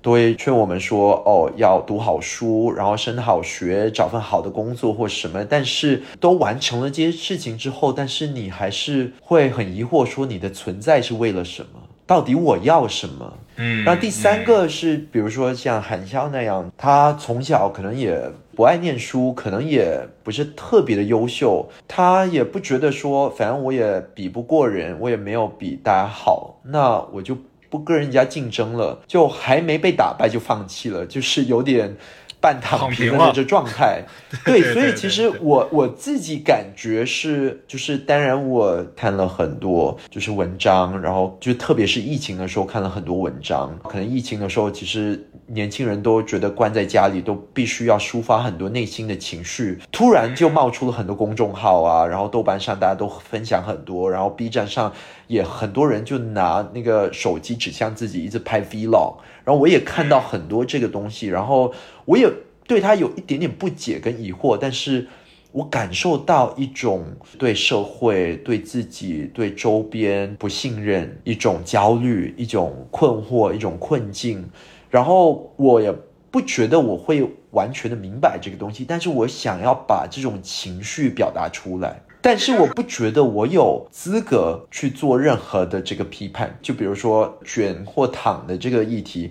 都会劝我们说，哦，要读好书，然后升好学，找份好的工作或什么。但是都完成了这些事情之后，但是你还是会很疑惑，说你的存在是为了什么？到底我要什么？嗯。那第三个是，比如说像韩潇那样，他从小可能也不爱念书，可能也不是特别的优秀，他也不觉得说，反正我也比不过人，我也没有比大家好，那我就。不跟人家竞争了，就还没被打败就放弃了，就是有点半躺平的这状态。<laughs> 对，所以其实我我自己感觉是，就是当然我看了很多就是文章，然后就特别是疫情的时候看了很多文章。可能疫情的时候，其实年轻人都觉得关在家里都必须要抒发很多内心的情绪，突然就冒出了很多公众号啊，然后豆瓣上大家都分享很多，然后 B 站上。也很多人就拿那个手机指向自己，一直拍 vlog，然后我也看到很多这个东西，然后我也对他有一点点不解跟疑惑，但是我感受到一种对社会、对自己、对周边不信任，一种焦虑、一种困惑、一种困境，然后我也不觉得我会完全的明白这个东西，但是我想要把这种情绪表达出来。但是我不觉得我有资格去做任何的这个批判，就比如说卷或躺的这个议题，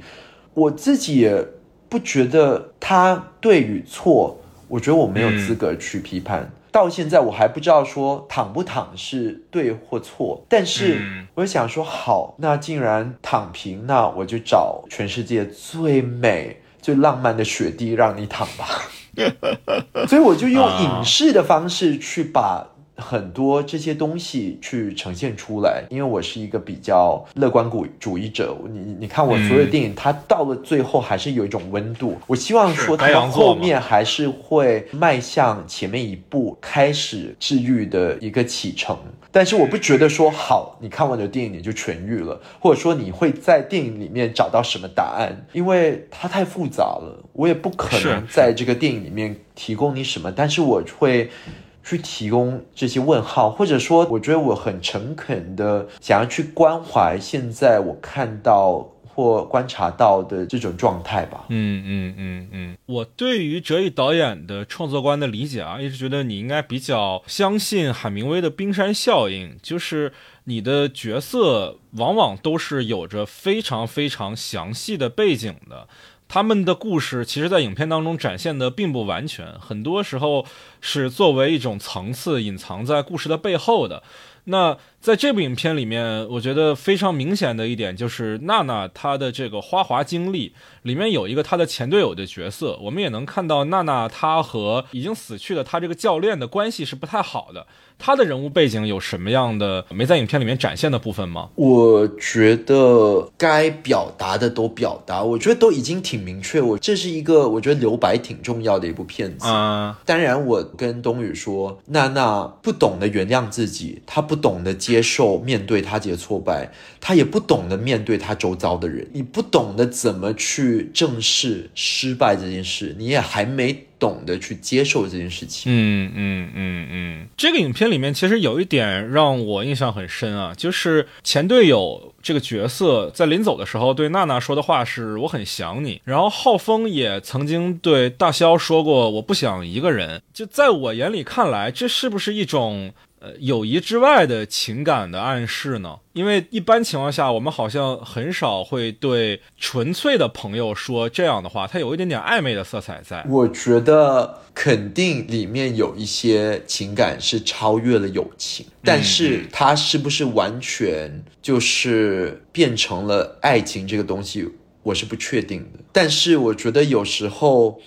我自己也不觉得他对与错，我觉得我没有资格去批判。到现在我还不知道说躺不躺是对或错，但是我想说好，那既然躺平，那我就找全世界最美、最浪漫的雪地让你躺吧。<laughs> 所以我就用影视的方式去把。很多这些东西去呈现出来，因为我是一个比较乐观主主义者。你你看我所有电影，它到了最后还是有一种温度。我希望说它后面还是会迈向前面一步，开始治愈的一个启程。但是我不觉得说好，你看完的电影你就痊愈了，或者说你会在电影里面找到什么答案，因为它太复杂了。我也不可能在这个电影里面提供你什么，但是我会。去提供这些问号，或者说，我觉得我很诚恳的想要去关怀现在我看到或观察到的这种状态吧。
嗯嗯嗯嗯，我对于哲毅导演的创作观的理解啊，一直觉得你应该比较相信海明威的冰山效应，就是你的角色往往都是有着非常非常详细的背景的。他们的故事其实，在影片当中展现的并不完全，很多时候是作为一种层次隐藏在故事的背后的。那在这部影片里面，我觉得非常明显的一点就是娜娜她的这个花滑经历里面有一个她的前队友的角色，我们也能看到娜娜她和已经死去的她这个教练的关系是不太好的。她的人物背景有什么样的没在影片里面展现的部分吗？
我觉得该表达的都表达，我觉得都已经挺明确。我这是一个我觉得留白挺重要的一部片子啊。当然，我跟冬雨说，娜娜不懂得原谅自己，她不懂得接接受面对他自己的挫败，他也不懂得面对他周遭的人。你不懂得怎么去正视失败这件事，你也还没。懂得去接受这件事情。
嗯嗯嗯嗯，这个影片里面其实有一点让我印象很深啊，就是前队友这个角色在临走的时候对娜娜说的话是“我很想你”，然后浩峰也曾经对大肖说过“我不想一个人”。就在我眼里看来，这是不是一种？友谊之外的情感的暗示呢？因为一般情况下，我们好像很少会对纯粹的朋友说这样的话，它有一点点暧昧的色彩在。
我觉得肯定里面有一些情感是超越了友情，但是它是不是完全就是变成了爱情这个东西，我是不确定的。但是我觉得有时候。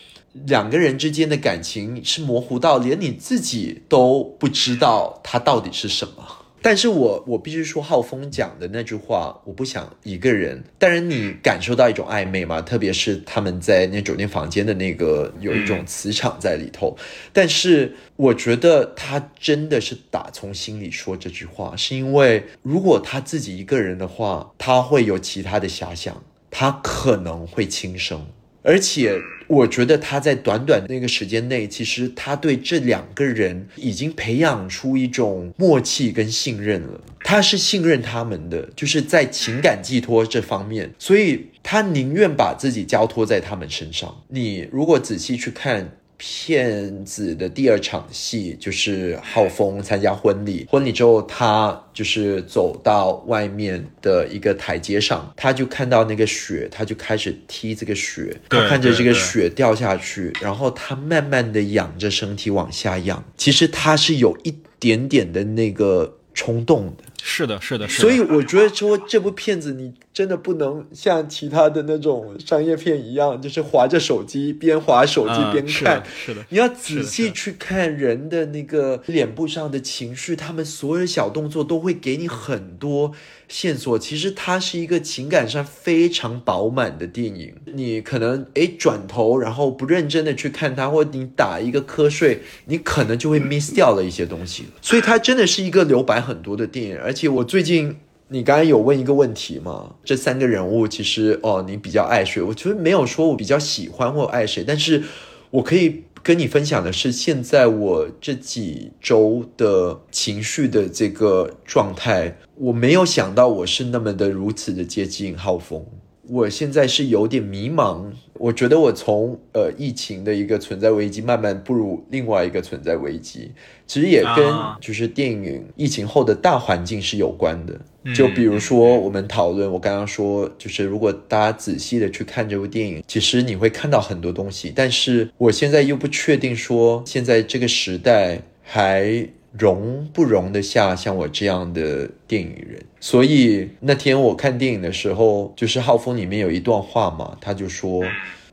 两个人之间的感情是模糊到连你自己都不知道它到底是什么。但是我我必须说，浩峰讲的那句话，我不想一个人。当然，你感受到一种暧昧嘛，特别是他们在那酒店房间的那个有一种磁场在里头。但是，我觉得他真的是打从心里说这句话，是因为如果他自己一个人的话，他会有其他的遐想，他可能会轻生，而且。我觉得他在短短那个时间内，其实他对这两个人已经培养出一种默契跟信任了。他是信任他们的，就是在情感寄托这方面，所以他宁愿把自己交托在他们身上。你如果仔细去看。骗子的第二场戏就是浩峰参加婚礼，婚礼之后他就是走到外面的一个台阶上，他就看到那个雪，他就开始踢这个雪，他看着这个雪掉下去，然后他慢慢的仰着身体往下仰，其实他是有一点点的那个冲动的。
是的，是的，是
的。所以我觉得说这部片子，你真的不能像其他的那种商业片一样，就是划着手机边划手机边看。
是的，
你要仔细去看人的那个脸部上的情绪，他们所有小动作都会给你很多。线索其实它是一个情感上非常饱满的电影，你可能诶转头然后不认真的去看它，或你打一个瞌睡，你可能就会 miss 掉了一些东西所以它真的是一个留白很多的电影。而且我最近你刚才有问一个问题嘛，这三个人物其实哦你比较爱谁？我觉得没有说我比较喜欢或爱谁，但是我可以。跟你分享的是，现在我这几周的情绪的这个状态，我没有想到我是那么的如此的接近浩峰。我现在是有点迷茫，我觉得我从呃疫情的一个存在危机，慢慢步入另外一个存在危机，其实也跟就是电影疫情后的大环境是有关的。就比如说我们讨论，我刚刚说，就是如果大家仔细的去看这部电影，其实你会看到很多东西，但是我现在又不确定说现在这个时代还。容不容得下像我这样的电影人？所以那天我看电影的时候，就是《浩峰》里面有一段话嘛，他就说：“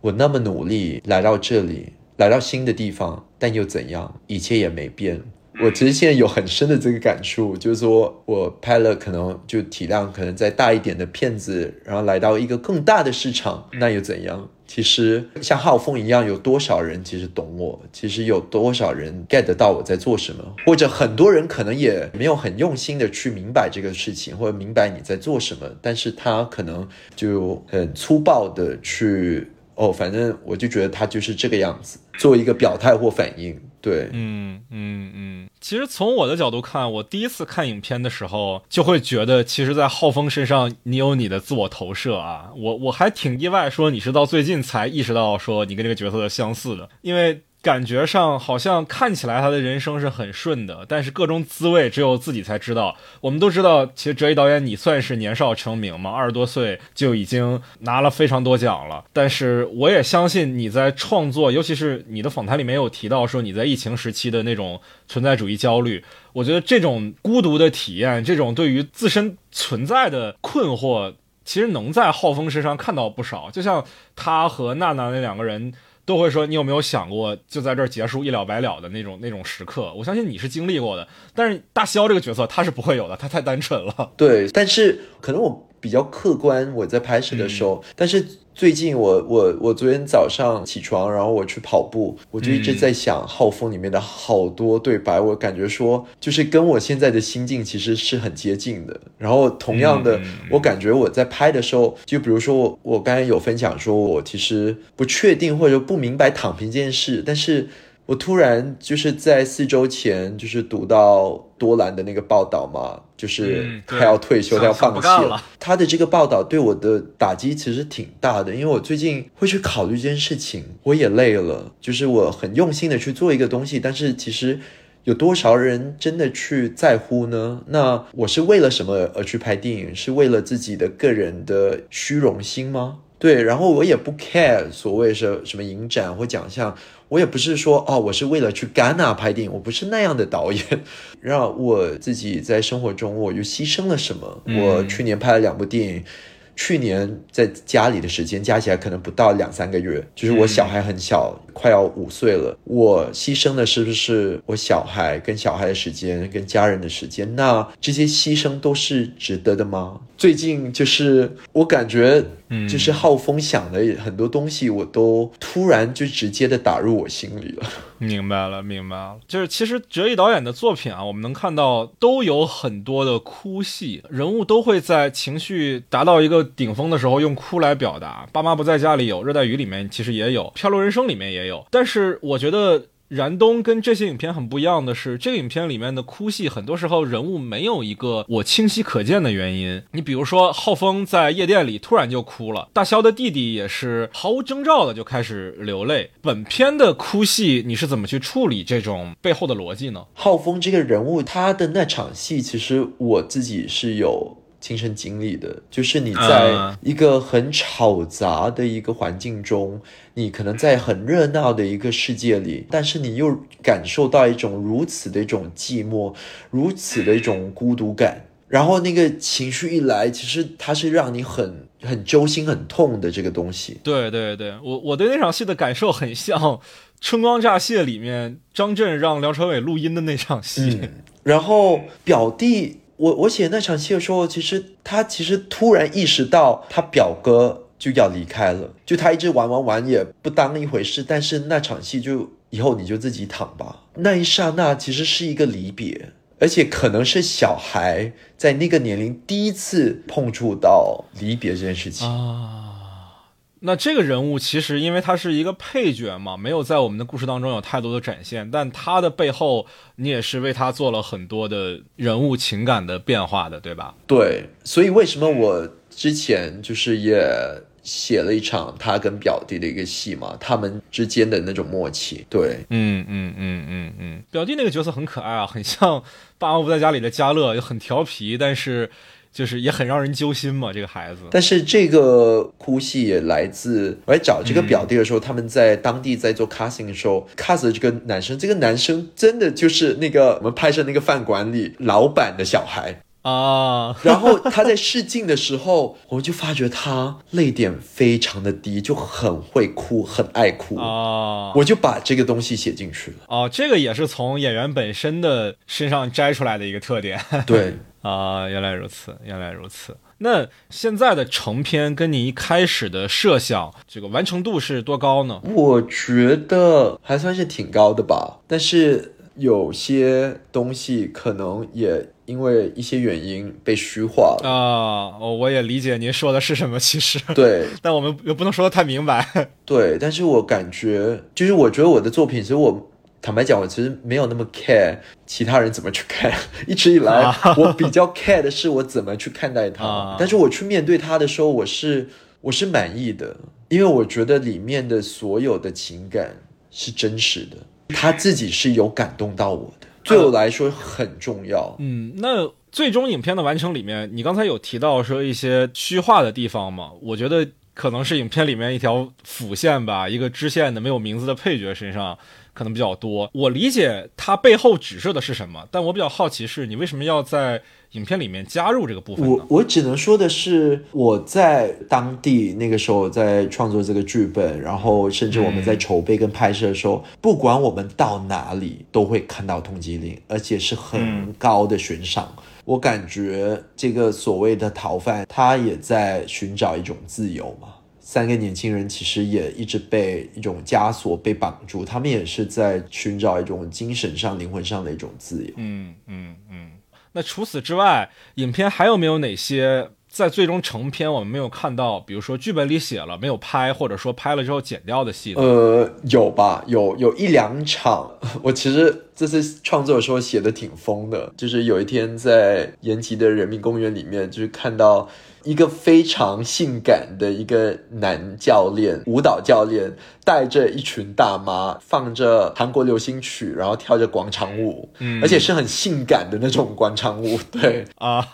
我那么努力来到这里，来到新的地方，但又怎样？一切也没变。”我其实现在有很深的这个感触，就是说我拍了可能就体量可能再大一点的片子，然后来到一个更大的市场，那又怎样？其实像浩峰一样，有多少人其实懂我？其实有多少人 get 到我在做什么？或者很多人可能也没有很用心的去明白这个事情，或者明白你在做什么，但是他可能就很粗暴的去哦，反正我就觉得他就是这个样子，做一个表态或反应。对，
嗯嗯嗯，其实从我的角度看，我第一次看影片的时候，就会觉得，其实，在浩峰身上，你有你的自我投射啊。我我还挺意外，说你是到最近才意识到，说你跟这个角色的相似的，因为。感觉上好像看起来他的人生是很顺的，但是各种滋味只有自己才知道。我们都知道，其实哲一导演你算是年少成名嘛，二十多岁就已经拿了非常多奖了。但是我也相信你在创作，尤其是你的访谈里面有提到说你在疫情时期的那种存在主义焦虑。我觉得这种孤独的体验，这种对于自身存在的困惑，其实能在浩峰身上看到不少。就像他和娜娜那两个人。都会说你有没有想过就在这儿结束一了百了的那种那种时刻？我相信你是经历过的，但是大肖这个角色他是不会有的，他太单纯了。
对，但是可能我。比较客观，我在拍摄的时候，但是最近我我我昨天早上起床，然后我去跑步，我就一直在想《浩峰》里面的好多对白，我感觉说就是跟我现在的心境其实是很接近的。然后同样的，我感觉我在拍的时候，就比如说我我刚才有分享说，我其实不确定或者不明白躺平这件事，但是。我突然就是在四周前，就是读到多兰的那个报道嘛，就是他要退休，他要放弃了。他的这个报道对我的打击其实挺大的，因为我最近会去考虑这件事情，我也累了。就是我很用心的去做一个东西，但是其实有多少人真的去在乎呢？那我是为了什么而去拍电影？是为了自己的个人的虚荣心吗？对，然后我也不 care 所谓是什么影展或奖项。我也不是说哦，我是为了去戛纳拍电影，我不是那样的导演。<laughs> 让我自己在生活中，我又牺牲了什么？我去年拍了两部电影，去年在家里的时间加起来可能不到两三个月，就是我小孩很小，快要五岁了，我牺牲的是不是我小孩跟小孩的时间，跟家人的时间？那这些牺牲都是值得的吗？最近就是我感觉，就是浩峰想的很多东西，我都突然就直接的打入我心里了。<laughs>
明白了，明白了。就是其实哲毅导演的作品啊，我们能看到都有很多的哭戏，人物都会在情绪达到一个顶峰的时候用哭来表达。爸妈不在家里有，热带雨里面其实也有，漂流人生里面也有。但是我觉得。燃冬跟这些影片很不一样的是，这个影片里面的哭戏，很多时候人物没有一个我清晰可见的原因。你比如说，浩峰在夜店里突然就哭了，大肖的弟弟也是毫无征兆的就开始流泪。本片的哭戏，你是怎么去处理这种背后的逻辑呢？
浩峰这个人物，他的那场戏，其实我自己是有。亲身经历的，就是你在一个很吵杂的一个环境中，你可能在很热闹的一个世界里，但是你又感受到一种如此的一种寂寞，如此的一种孤独感，然后那个情绪一来，其实它是让你很很揪心、很痛的这个东西。
对对对，我我对那场戏的感受很像《春光乍泄》里面张震让梁朝伟录音的那场戏，
然后表弟。我我写那场戏的时候，其实他其实突然意识到他表哥就要离开了，就他一直玩玩玩也不当一回事。但是那场戏就以后你就自己躺吧。那一刹那其实是一个离别，而且可能是小孩在那个年龄第一次碰触到离别这件事情
啊。那这个人物其实因为他是一个配角嘛，没有在我们的故事当中有太多的展现，但他的背后你也是为他做了很多的人物情感的变化的，对吧？
对，所以为什么我之前就是也写了一场他跟表弟的一个戏嘛，他们之间的那种默契。对，
嗯嗯嗯嗯嗯，表弟那个角色很可爱啊，很像爸妈不在家里的家乐，又很调皮，但是。就是也很让人揪心嘛，这个孩子。
但是这个哭戏也来自我来找这个表弟的时候，他们在当地在做 casting 的时候，cast 这个男生，这个男生真的就是那个我们拍摄那个饭馆里老板的小孩
啊。
然后他在试镜的时候，我就发觉他泪点非常的低，就很会哭，很爱哭
啊。
我就把这个东西写进去了。
哦，这个也是从演员本身的身上摘出来的一个特点。
对。
啊，原来如此，原来如此。那现在的成片跟你一开始的设想，这个完成度是多高呢？
我觉得还算是挺高的吧，但是有些东西可能也因为一些原因被虚化了
啊。哦，我也理解您说的是什么，其实
对，<laughs>
但我们又不能说的太明白。
对，但是我感觉，就是我觉得我的作品，其实我。坦白讲，我其实没有那么 care 其他人怎么去看。<laughs> 一直以来，我比较 care 的是我怎么去看待他。但是我去面对他的时候，我是我是满意的，因为我觉得里面的所有的情感是真实的，他自己是有感动到我的，对我来说很重要。
嗯，那最终影片的完成里面，你刚才有提到说一些虚化的地方吗？我觉得可能是影片里面一条辅线吧，一个支线的没有名字的配角身上。可能比较多，我理解它背后指涉的是什么，但我比较好奇是你为什么要在影片里面加入这个部分
呢？我我只能说的是，我在当地那个时候在创作这个剧本，然后甚至我们在筹备跟拍摄的时候，不管我们到哪里都会看到通缉令，而且是很高的悬赏。我感觉这个所谓的逃犯，他也在寻找一种自由嘛。三个年轻人其实也一直被一种枷锁被绑住，他们也是在寻找一种精神上、灵魂上的一种自由。
嗯嗯嗯。那除此之外，影片还有没有哪些在最终成片我们没有看到？比如说剧本里写了没有拍，或者说拍了之后剪掉的戏？
呃，有吧，有有一两场。我其实这次创作的时候写的挺疯的，就是有一天在延吉的人民公园里面，就是看到。一个非常性感的一个男教练，舞蹈教练带着一群大妈，放着韩国流行曲，然后跳着广场舞，嗯，而且是很性感的那种广场舞，对。
啊，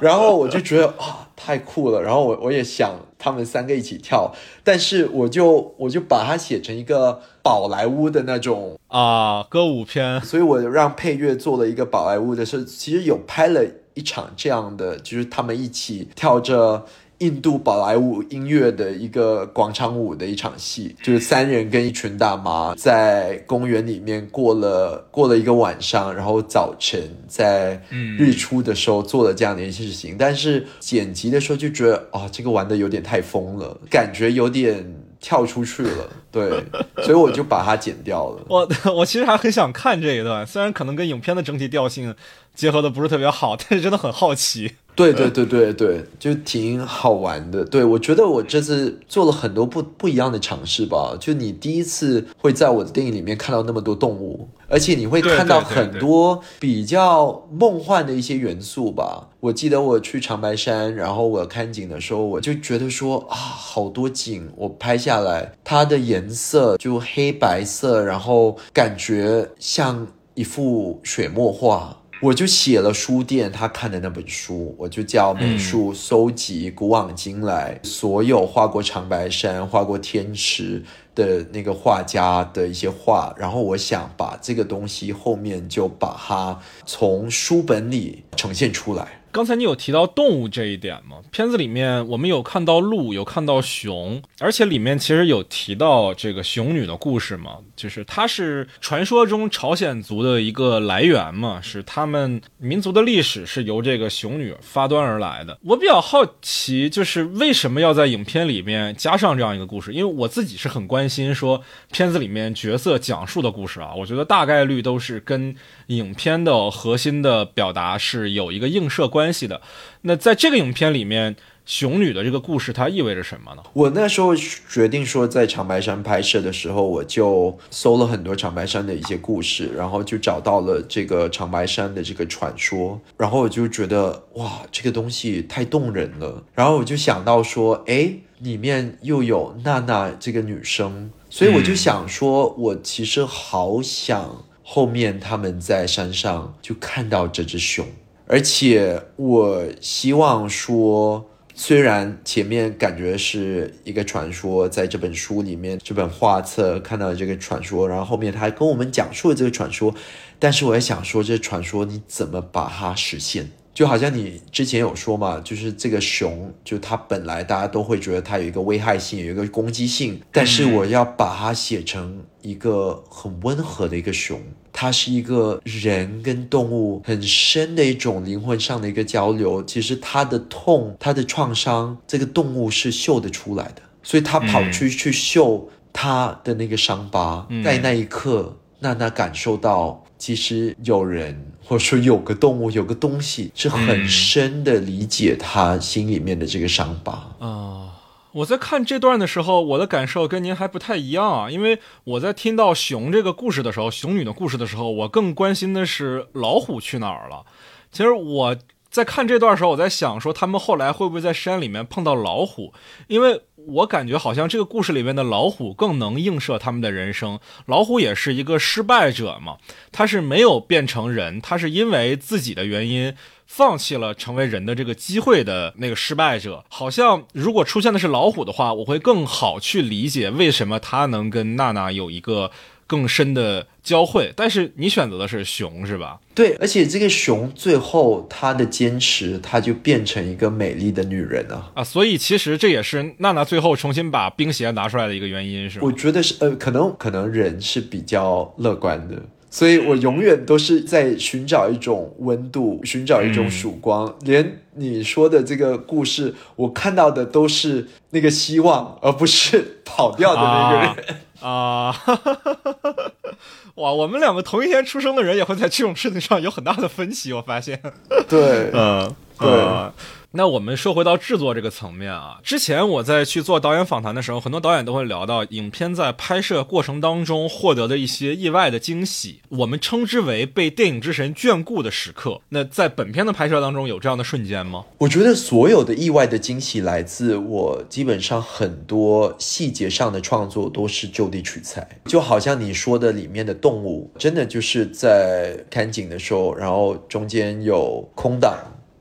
然后我就觉得啊，太酷了，然后我我也想他们三个一起跳，但是我就我就把它写成一个宝莱坞的那种
啊歌舞片，
所以我让配乐做了一个宝莱坞的，是其实有拍了。一场这样的，就是他们一起跳着印度宝莱坞音乐的一个广场舞的一场戏，就是三人跟一群大妈在公园里面过了过了一个晚上，然后早晨在日出的时候做了这样的一些事情。但是剪辑的时候就觉得，哦，这个玩的有点太疯了，感觉有点。跳出去了，对，<laughs> 所以我就把它剪掉了。
我 <laughs> 我其实还很想看这一段，虽然可能跟影片的整体调性结合的不是特别好，但是真的很好奇。
对对对对对，就挺好玩的。对我觉得我这次做了很多不不一样的尝试吧。就你第一次会在我的电影里面看到那么多动物，而且你会看到很多比较梦幻的一些元素吧。我记得我去长白山，然后我看景的时候，我就觉得说啊，好多景我拍下来，它的颜色就黑白色，然后感觉像一幅水墨画。我就写了书店他看的那本书，我就叫美术搜集古往今来所有画过长白山、画过天池的那个画家的一些画，然后我想把这个东西后面就把它从书本里呈现出来。
刚才你有提到动物这一点吗？片子里面我们有看到鹿，有看到熊，而且里面其实有提到这个熊女的故事嘛，就是它是传说中朝鲜族的一个来源嘛，是他们民族的历史是由这个熊女发端而来的。我比较好奇，就是为什么要在影片里面加上这样一个故事？因为我自己是很关心说片子里面角色讲述的故事啊，我觉得大概率都是跟影片的核心的表达是有一个映射关。关系的，那在这个影片里面，熊女的这个故事它意味着什么呢？
我那时候决定说，在长白山拍摄的时候，我就搜了很多长白山的一些故事，然后就找到了这个长白山的这个传说，然后我就觉得哇，这个东西太动人了，然后我就想到说，哎，里面又有娜娜这个女生，所以我就想说，我其实好想后面他们在山上就看到这只熊。而且我希望说，虽然前面感觉是一个传说，在这本书里面，这本画册看到这个传说，然后后面他还跟我们讲述了这个传说，但是我也想说，这传说你怎么把它实现？就好像你之前有说嘛，就是这个熊，就它本来大家都会觉得它有一个危害性，有一个攻击性，但是我要把它写成一个很温和的一个熊，它是一个人跟动物很深的一种灵魂上的一个交流。其实它的痛、它的创伤，这个动物是嗅得出来的，所以它跑去去嗅它的那个伤疤，在那一刻，娜娜感受到，其实有人。或者说有个动物，有个东西是很深的理解他心里面的这个伤疤
啊！我在看这段的时候，我的感受跟您还不太一样啊，因为我在听到熊这个故事的时候，熊女的故事的时候，我更关心的是老虎去哪儿了。其实我在看这段的时候，我在想说他们后来会不会在山里面碰到老虎，因为。我感觉好像这个故事里面的老虎更能映射他们的人生。老虎也是一个失败者嘛，他是没有变成人，他是因为自己的原因放弃了成为人的这个机会的那个失败者。好像如果出现的是老虎的话，我会更好去理解为什么他能跟娜娜有一个。更深的交汇，但是你选择的是熊，是吧？
对，而且这个熊最后他的坚持，他就变成一个美丽的女人了
啊！所以其实这也是娜娜最后重新把冰鞋拿出来的一个原因，是吗？
我觉得是，呃，可能可能人是比较乐观的，所以我永远都是在寻找一种温度，寻找一种曙光。连你说的这个故事，我看到的都是那个希望，而不是跑掉的那个人。
啊，<laughs> 哇！我们两个同一天出生的人，也会在这种事情上有很大的分歧。我发现，
对，
嗯，对。那我们说回到制作这个层面啊，之前我在去做导演访谈的时候，很多导演都会聊到影片在拍摄过程当中获得的一些意外的惊喜，我们称之为被电影之神眷顾的时刻。那在本片的拍摄当中有这样的瞬间吗？
我觉得所有的意外的惊喜来自我，基本上很多细节上的创作都是就地取材，就好像你说的里面的动物，真的就是在看景的时候，然后中间有空档。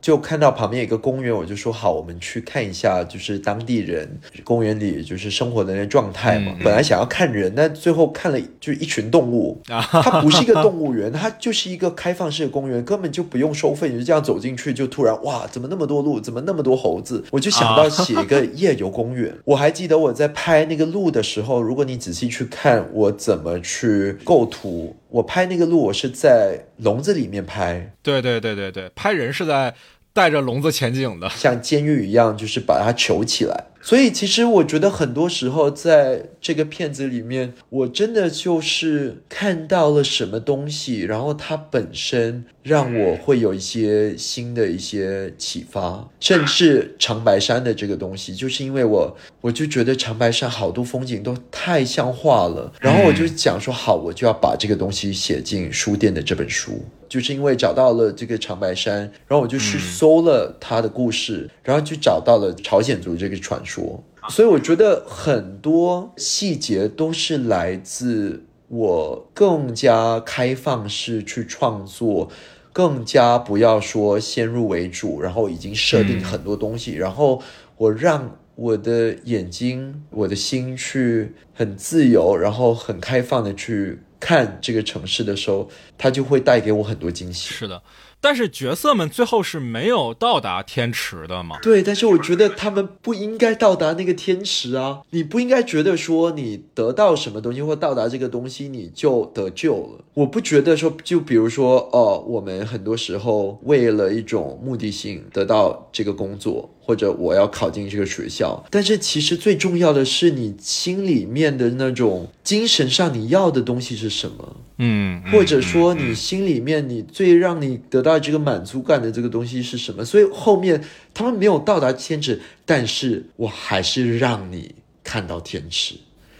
就看到旁边有一个公园，我就说好，我们去看一下，就是当地人公园里就是生活的那状态嘛。本来想要看人，但最后看了就是一群动物。<laughs> 它不是一个动物园，它就是一个开放式的公园，根本就不用收费，你就这样走进去，就突然哇，怎么那么多鹿，怎么那么多猴子？我就想到写一个夜游公园。我还记得我在拍那个鹿的时候，如果你仔细去看我怎么去构图，我拍那个鹿，我是在笼子里面拍。
对对对对对，拍人是在带着笼子前景的，
像监狱一样，就是把它囚起来。所以，其实我觉得很多时候在这个片子里面，我真的就是看到了什么东西，然后它本身让我会有一些新的一些启发，甚至长白山的这个东西，就是因为我我就觉得长白山好多风景都太像画了，然后我就讲说好，我就要把这个东西写进书店的这本书，就是因为找到了这个长白山，然后我就去搜了他的故事，然后就找到了朝鲜族这个传说。所以我觉得很多细节都是来自我更加开放式去创作，更加不要说先入为主，然后已经设定很多东西，然后我让我的眼睛、我的心去很自由，然后很开放的去看这个城市的时候，它就会带给我很多惊喜。
是的。但是角色们最后是没有到达天池的嘛？
对，但是我觉得他们不应该到达那个天池啊！你不应该觉得说你得到什么东西或到达这个东西你就得救了。我不觉得说，就比如说哦，我们很多时候为了一种目的性得到这个工作。或者我要考进这个学校，但是其实最重要的是你心里面的那种精神上你要的东西是什么？
嗯，
或者说你心里面你最让你得到这个满足感的这个东西是什么？所以后面他们没有到达天池，但是我还是让你看到天池。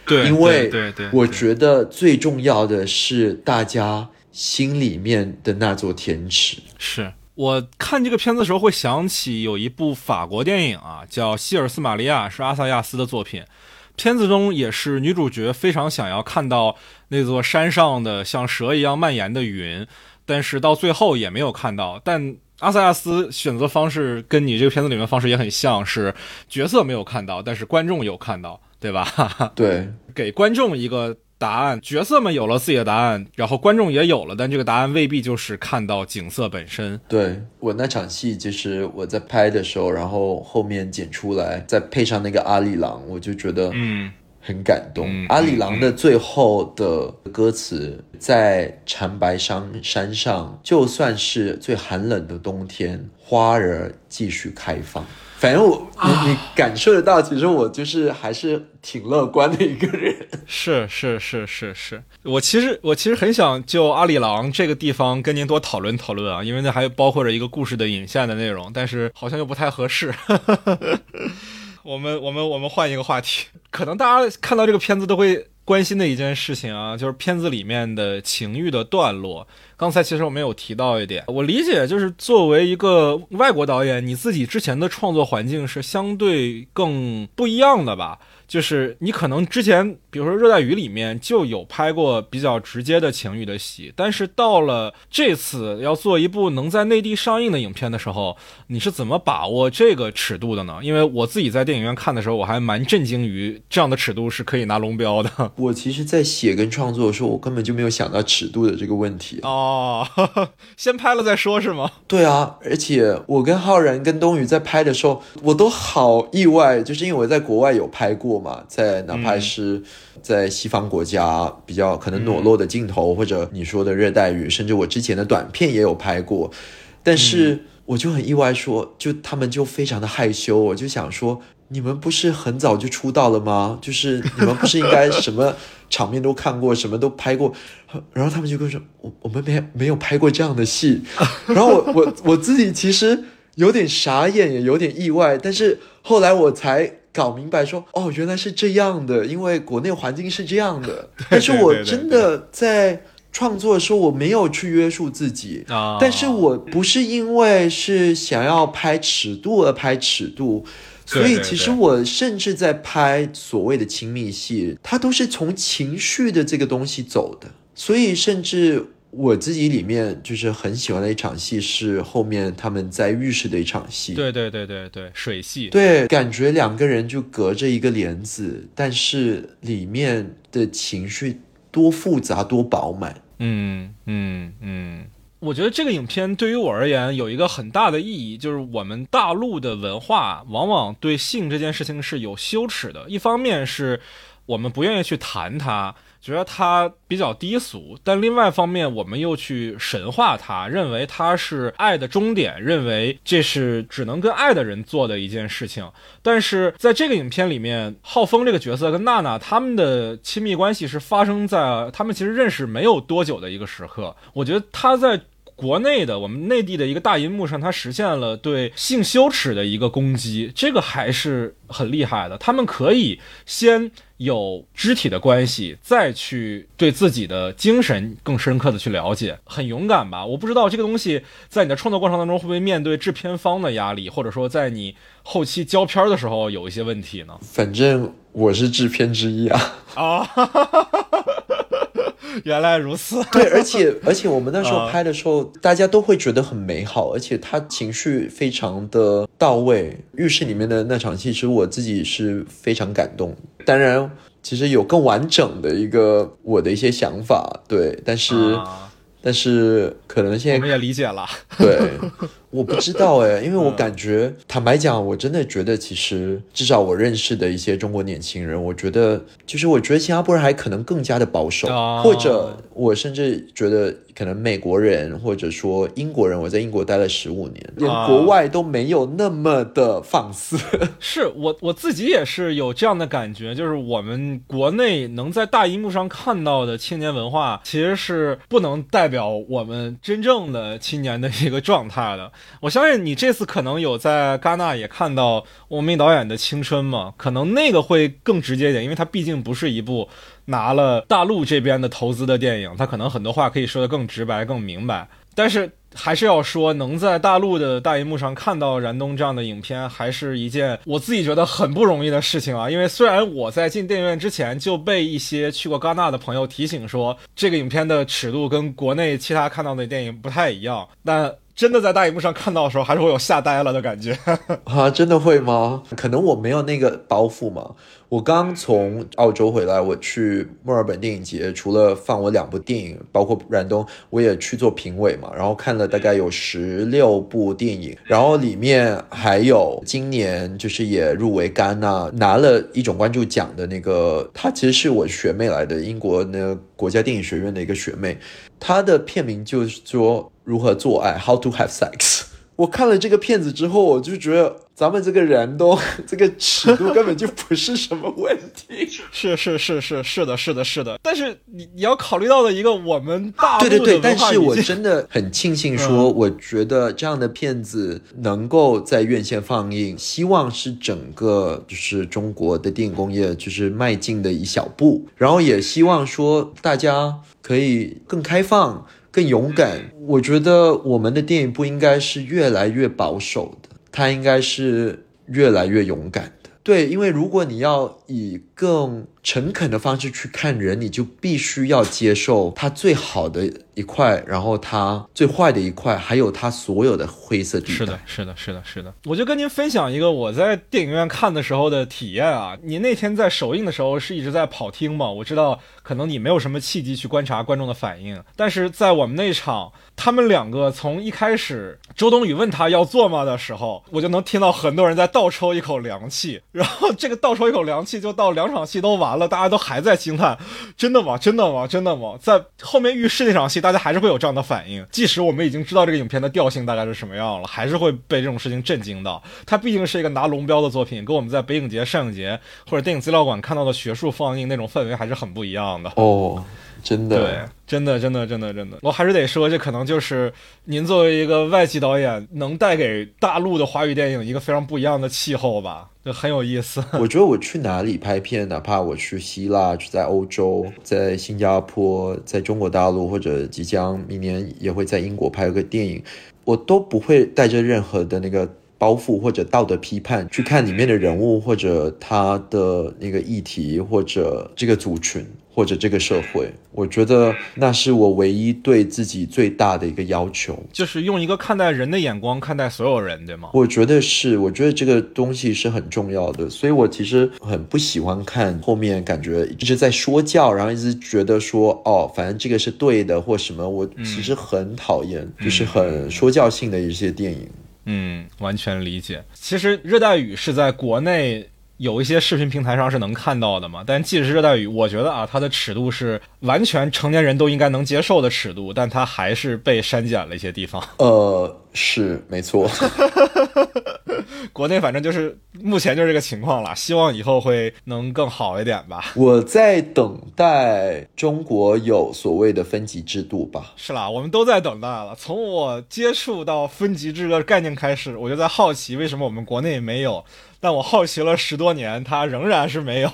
对，
因为
对对，
我觉得最重要的是大家心里面的那座天池
是。我看这个片子的时候，会想起有一部法国电影啊，叫《希尔斯玛利亚》，是阿萨亚斯的作品。片子中也是女主角非常想要看到那座山上的像蛇一样蔓延的云，但是到最后也没有看到。但阿萨亚斯选择方式跟你这个片子里面方式也很像，是角色没有看到，但是观众有看到，对吧？
对，<laughs>
给观众一个。答案，角色们有了自己的答案，然后观众也有了，但这个答案未必就是看到景色本身。
对我那场戏，就是我在拍的时候，然后后面剪出来，再配上那个阿里郎，我就觉得
嗯
很感动。阿里郎的最后的歌词，在长白山山上，就算是最寒冷的冬天，花儿继续开放。反正我你你感受得到，其实我就是还是挺乐观的一个人。<laughs>
是是是是是，我其实我其实很想就阿里郎这个地方跟您多讨论讨论啊，因为那还包括着一个故事的引线的内容，但是好像又不太合适。<laughs> 我们我们我们换一个话题，可能大家看到这个片子都会关心的一件事情啊，就是片子里面的情欲的段落。刚才其实我没有提到一点，我理解就是作为一个外国导演，你自己之前的创作环境是相对更不一样的吧。就是你可能之前，比如说《热带雨》里面就有拍过比较直接的情欲的戏，但是到了这次要做一部能在内地上映的影片的时候，你是怎么把握这个尺度的呢？因为我自己在电影院看的时候，我还蛮震惊于这样的尺度是可以拿龙标的。
我其实，在写跟创作的时候，我根本就没有想到尺度的这个问题
哦，<laughs> 先拍了再说，是吗？
对啊，而且我跟浩然、跟冬雨在拍的时候，我都好意外，就是因为我在国外有拍过。嘛，在哪怕是在西方国家比较可能裸露的镜头，或者你说的热带雨，甚至我之前的短片也有拍过，但是我就很意外，说就他们就非常的害羞，我就想说，你们不是很早就出道了吗？<laughs> 就是你们不是应该什么场面都看过，什么都拍过？然后他们就跟我说，我我们没没有拍过这样的戏。<laughs> 然后我我我自己其实有点傻眼，也有点意外，但是后来我才。搞明白说哦，原来是这样的，因为国内环境是这样的。<laughs> 但是我真的在创作的时候，我没有去约束自己啊。但是我不是因为是想要拍尺度而拍尺度，所以其实我甚至在拍所谓的亲密戏，它都是从情绪的这个东西走的。所以甚至。我自己里面就是很喜欢的一场戏是后面他们在浴室的一场戏。
对对对对对，水戏。
对，感觉两个人就隔着一个帘子，但是里面的情绪多复杂多饱满。
嗯嗯嗯。我觉得这个影片对于我而言有一个很大的意义，就是我们大陆的文化往往对性这件事情是有羞耻的。一方面是我们不愿意去谈它，觉得它比较低俗；但另外一方面，我们又去神化它，认为它是爱的终点，认为这是只能跟爱的人做的一件事情。但是在这个影片里面，浩峰这个角色跟娜娜他们的亲密关系是发生在他们其实认识没有多久的一个时刻。我觉得他在。国内的我们内地的一个大银幕上，它实现了对性羞耻的一个攻击，这个还是很厉害的。他们可以先有肢体的关系，再去对自己的精神更深刻的去了解，很勇敢吧？我不知道这个东西在你的创作过程当中会不会面对制片方的压力，或者说在你后期交片的时候有一些问题呢？
反正我是制片之一啊。啊。<laughs>
原来如此，<laughs>
对，而且而且我们那时候拍的时候，大家都会觉得很美好，而且他情绪非常的到位。浴室里面的那场戏，其实我自己是非常感动。当然，其实有更完整的一个我的一些想法，对，但是。但是可能现在我
们也理解了，
对，<laughs> 我不知道哎，因为我感觉，坦白讲，我真的觉得，其实至少我认识的一些中国年轻人，我觉得，就是我觉得新加坡人还可能更加的保守，或者我甚至觉得。可能美国人或者说英国人，我在英国待了十五年，连国外都没有那么的放肆。<laughs>
是我我自己也是有这样的感觉，就是我们国内能在大荧幕上看到的青年文化，其实是不能代表我们真正的青年的一个状态的。我相信你这次可能有在戛纳也看到王明导演的《青春》嘛，可能那个会更直接一点，因为它毕竟不是一部。拿了大陆这边的投资的电影，它可能很多话可以说得更直白、更明白。但是还是要说，能在大陆的大荧幕上看到燃冬这样的影片，还是一件我自己觉得很不容易的事情啊。因为虽然我在进电影院之前就被一些去过戛纳的朋友提醒说，这个影片的尺度跟国内其他看到的电影不太一样，但。真的在大荧幕上看到的时候，还是会有吓呆了的感觉
啊！真的会吗？可能我没有那个包袱嘛。我刚从澳洲回来，我去墨尔本电影节，除了放我两部电影，包括《燃冬》，我也去做评委嘛。然后看了大概有十六部电影，然后里面还有今年就是也入围戛纳，拿了一种关注奖的那个，她其实是我学妹来的，英国那个国家电影学院的一个学妹。她的片名就是说。如何做爱？How to have sex？我看了这个片子之后，我就觉得咱们这个人都 <laughs> 这个尺度根本就不是什么问题。<laughs>
是是是是是的，是的，是的。但是你你要考虑到的一个，我们大
对对对，但是我真的很庆幸说，我觉得这样的片子能够在院线放映，希望是整个就是中国的电影工业就是迈进的一小步，然后也希望说大家可以更开放。更勇敢，我觉得我们的电影不应该是越来越保守的，它应该是越来越勇敢的。对，因为如果你要以更诚恳的方式去看人，你就必须要接受他最好的一块，然后他最坏的一块，还有他所有的灰色地带。
是的，是的，是的，是的。我就跟您分享一个我在电影院看的时候的体验啊。您那天在首映的时候是一直在跑厅吗？我知道可能你没有什么契机去观察观众的反应，但是在我们那场，他们两个从一开始周冬雨问他要做吗的时候，我就能听到很多人在倒抽一口凉气，然后这个倒抽一口凉气就到两场戏都完。完了，大家都还在惊叹，真的吗？真的吗？真的吗？在后面浴室那场戏，大家还是会有这样的反应。即使我们已经知道这个影片的调性大概是什么样了，还是会被这种事情震惊到。它毕竟是一个拿龙标的作品，跟我们在北影节、上影节或者电影资料馆看到的学术放映那种氛围还是很不一样的。
哦。真的，
对，真的，真的，真的，真的，我还是得说，这可能就是您作为一个外籍导演，能带给大陆的华语电影一个非常不一样的气候吧，就很有意思。<laughs>
我觉得我去哪里拍片，哪怕我去希腊、去在欧洲、在新加坡、在中国大陆，或者即将明年也会在英国拍个电影，我都不会带着任何的那个包袱或者道德批判去看里面的人物，或者他的那个议题，或者这个族群。或者这个社会。我觉得那是我唯一对自己最大的一个要求，
就是用一个看待人的眼光看待所有人，对吗？
我觉得是，我觉得这个东西是很重要的，所以我其实很不喜欢看后面感觉一直在说教，然后一直觉得说哦，反正这个是对的或什么，我其实很讨厌，就是很说教性的一些电影。
嗯，完全理解。其实热带雨是在国内。有一些视频平台上是能看到的嘛？但即使热带雨，我觉得啊，它的尺度是完全成年人都应该能接受的尺度，但它还是被删减了一些地方。
呃，是没错。<laughs>
国内反正就是目前就是这个情况了，希望以后会能更好一点吧。
我在等待中国有所谓的分级制度吧。
是啦，我们都在等待了。从我接触到分级制的概念开始，我就在好奇为什么我们国内没有。但我好奇了十多年，它仍然是没有，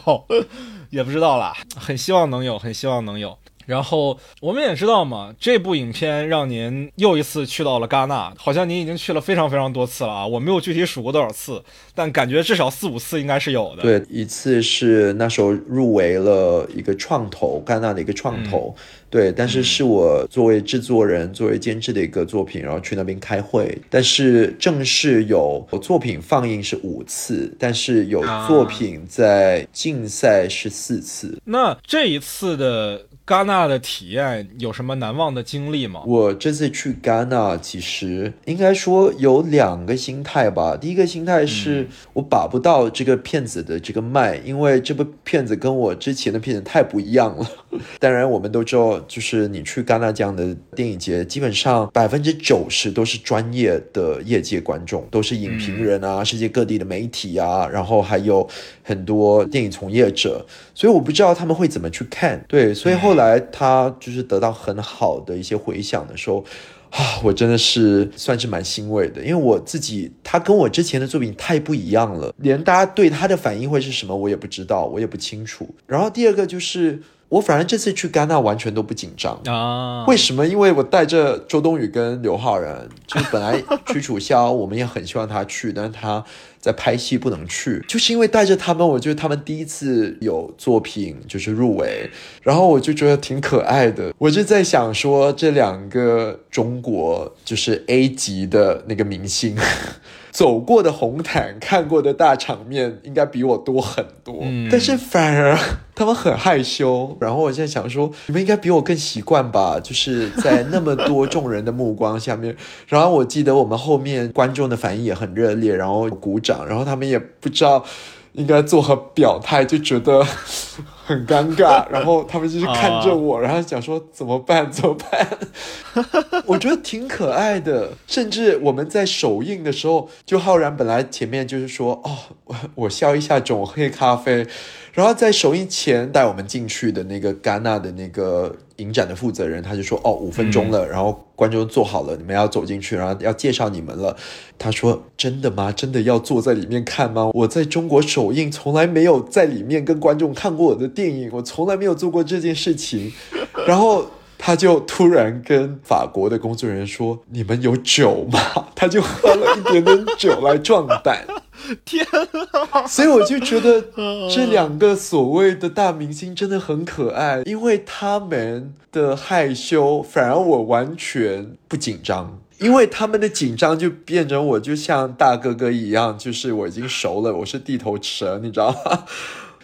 <laughs> 也不知道啦。很希望能有，很希望能有。然后我们也知道嘛，这部影片让您又一次去到了戛纳，好像您已经去了非常非常多次了啊！我没有具体数过多少次，但感觉至少四五次应该是有的。
对，一次是那时候入围了一个创投，戛纳的一个创投。对，但是是我作为制作人、作为监制的一个作品，然后去那边开会。但是正式有作品放映是五次，但是有作品在竞赛是四次。
那这一次的。戛纳的体验有什么难忘的经历吗？
我这次去戛纳，其实应该说有两个心态吧。第一个心态是我把不到这个片子的这个脉，因为这部片子跟我之前的片子太不一样了。<laughs> 当然，我们都知道，就是你去戛纳这样的电影节，基本上百分之九十都是专业的业界观众，都是影评人啊，世界各地的媒体啊，然后还有很多电影从业者。所以我不知道他们会怎么去看。对，所以后来他就是得到很好的一些回响的时候，啊，我真的是算是蛮欣慰的，因为我自己他跟我之前的作品太不一样了，连大家对他的反应会是什么我也不知道，我也不清楚。然后第二个就是。我反正这次去戛纳完全都不紧张啊！为什么？因为我带着周冬雨跟刘昊然，就是本来屈楚萧 <laughs> 我们也很希望他去，但是他在拍戏不能去，就是因为带着他们，我觉得他们第一次有作品就是入围，然后我就觉得挺可爱的。我就在想说，这两个中国就是 A 级的那个明星。走过的红毯，看过的大场面，应该比我多很多。嗯，但是反而他们很害羞。然后我现在想说，你们应该比我更习惯吧？<laughs> 就是在那么多众人的目光下面。然后我记得我们后面观众的反应也很热烈，然后鼓掌，然后他们也不知道。应该做何表态，就觉得很尴尬。<laughs> 然后他们就是看着我，然后想说怎么办？<laughs> 怎么办？<laughs> 我觉得挺可爱的。甚至我们在首映的时候，就浩然本来前面就是说哦，我我笑一下，种黑咖啡。然后在首映前带我们进去的那个戛纳的那个影展的负责人，他就说：“哦，五分钟了，然后观众坐好了，你们要走进去，然后要介绍你们了。”他说：“真的吗？真的要坐在里面看吗？我在中国首映从来没有在里面跟观众看过我的电影，我从来没有做过这件事情。”然后。他就突然跟法国的工作人员说：“你们有酒吗？” <laughs> 他就喝了一点点酒来壮胆。<laughs>
天
啊！所以我就觉得这两个所谓的大明星真的很可爱，因为他们的害羞反而我完全不紧张，因为他们的紧张就变成我就像大哥哥一样，就是我已经熟了，我是地头蛇，你知道吗？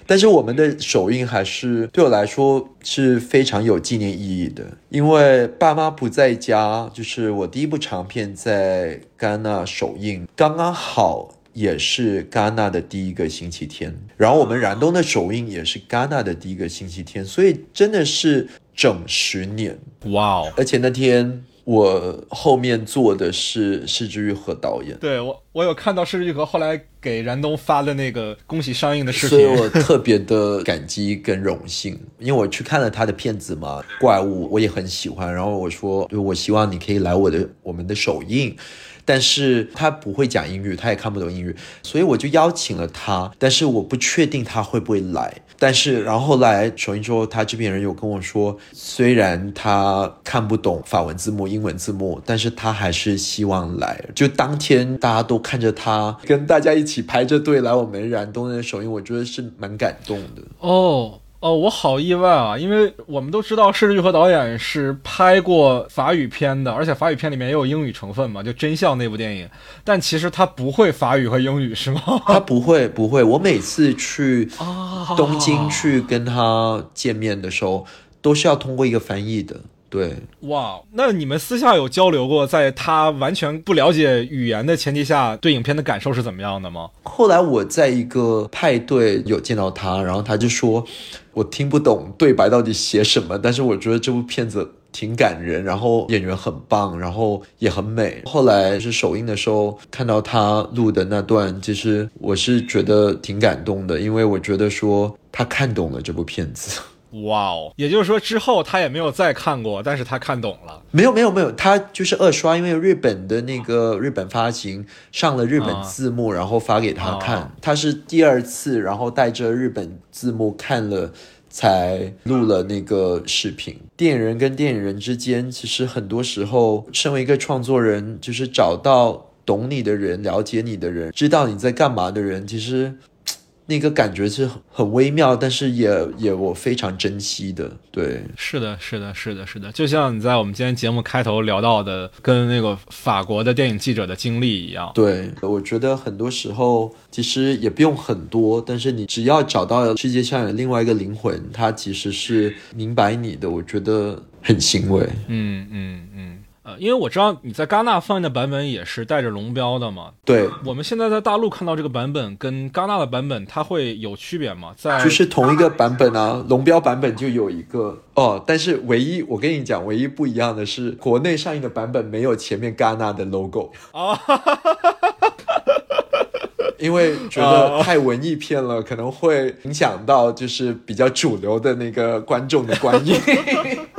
但是我们的首映还是对我来说是非常有纪念意义的，因为爸妈不在家，就是我第一部长片在戛纳首映，刚刚好也是戛纳的第一个星期天，然后我们燃冬的首映也是戛纳的第一个星期天，所以真的是整十年，哇哦！而且那天。我后面做的是施之愈和导演，
对我我有看到施之愈和后来给燃冬发的那个恭喜上映的视频，
所以我特别的感激跟荣幸，<laughs> 因为我去看了他的片子嘛，怪物我也很喜欢，然后我说，我希望你可以来我的我们的首映。但是他不会讲英语，他也看不懂英语，所以我就邀请了他。但是我不确定他会不会来。但是然后后来首映之后，他这边人有跟我说，虽然他看不懂法文字幕、英文字幕，但是他还是希望来。就当天大家都看着他，跟大家一起排着队来我们燃冬的首映，我觉得是蛮感动的。
哦。哦，我好意外啊！因为我们都知道，施玉和导演是拍过法语片的，而且法语片里面也有英语成分嘛，就《真相》那部电影。但其实他不会法语和英语，是吗？<laughs>
他不会，不会。我每次去东京去跟他见面的时候，都是要通过一个翻译的。对，
哇，那你们私下有交流过，在他完全不了解语言的前提下，对影片的感受是怎么样的吗？
后来我在一个派对有见到他，然后他就说，我听不懂对白到底写什么，但是我觉得这部片子挺感人，然后演员很棒，然后也很美。后来是首映的时候看到他录的那段，其实我是觉得挺感动的，因为我觉得说他看懂了这部片子。
哇哦，也就是说之后他也没有再看过，但是他看懂了。
没有没有没有，他就是二刷，因为日本的那个日本发行上了日本字幕，然后发给他看。他是第二次，然后带着日本字幕看了，才录了那个视频。电影人跟电影人之间，其实很多时候，身为一个创作人，就是找到懂你的人、了解你的人、知道你在干嘛的人，其实。那个感觉是很微妙，但是也也我非常珍惜的。对，
是的，是的，是的，是的，就像你在我们今天节目开头聊到的，跟那个法国的电影记者的经历一样。
对，我觉得很多时候其实也不用很多，但是你只要找到世界上有另外一个灵魂，他其实是明白你的，我觉得很欣慰。
嗯嗯嗯。呃，因为我知道你在戛纳放映的版本也是带着龙标的嘛。
对，
我们现在在大陆看到这个版本跟戛纳的版本，它会有区别吗？在
就是同一个版本啊，龙标版本就有一个哦，但是唯一我跟你讲，唯一不一样的是，国内上映的版本没有前面戛纳的 logo 啊，<laughs> 因为觉得太文艺片了，可能会影响到就是比较主流的那个观众的观影。<laughs>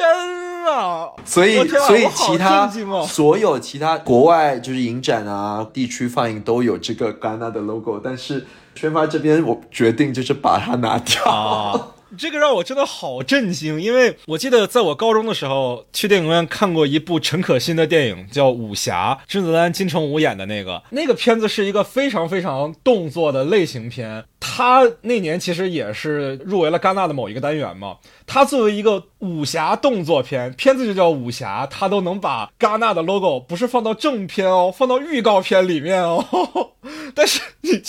天啊！
所以，所以其他所有其他国外就是影展啊，地区放映都有这个戛纳的 logo，但是宣发这边我决定就是把它拿掉。
这个让我真的好震惊，因为我记得在我高中的时候去电影院看过一部陈可辛的电影，叫《武侠》，甄子丹、金城武演的那个。那个片子是一个非常非常动作的类型片，他那年其实也是入围了戛纳的某一个单元嘛。他作为一个武侠动作片，片子就叫武侠，他都能把戛纳的 logo 不是放到正片哦，放到预告片里面哦。<laughs> 但是你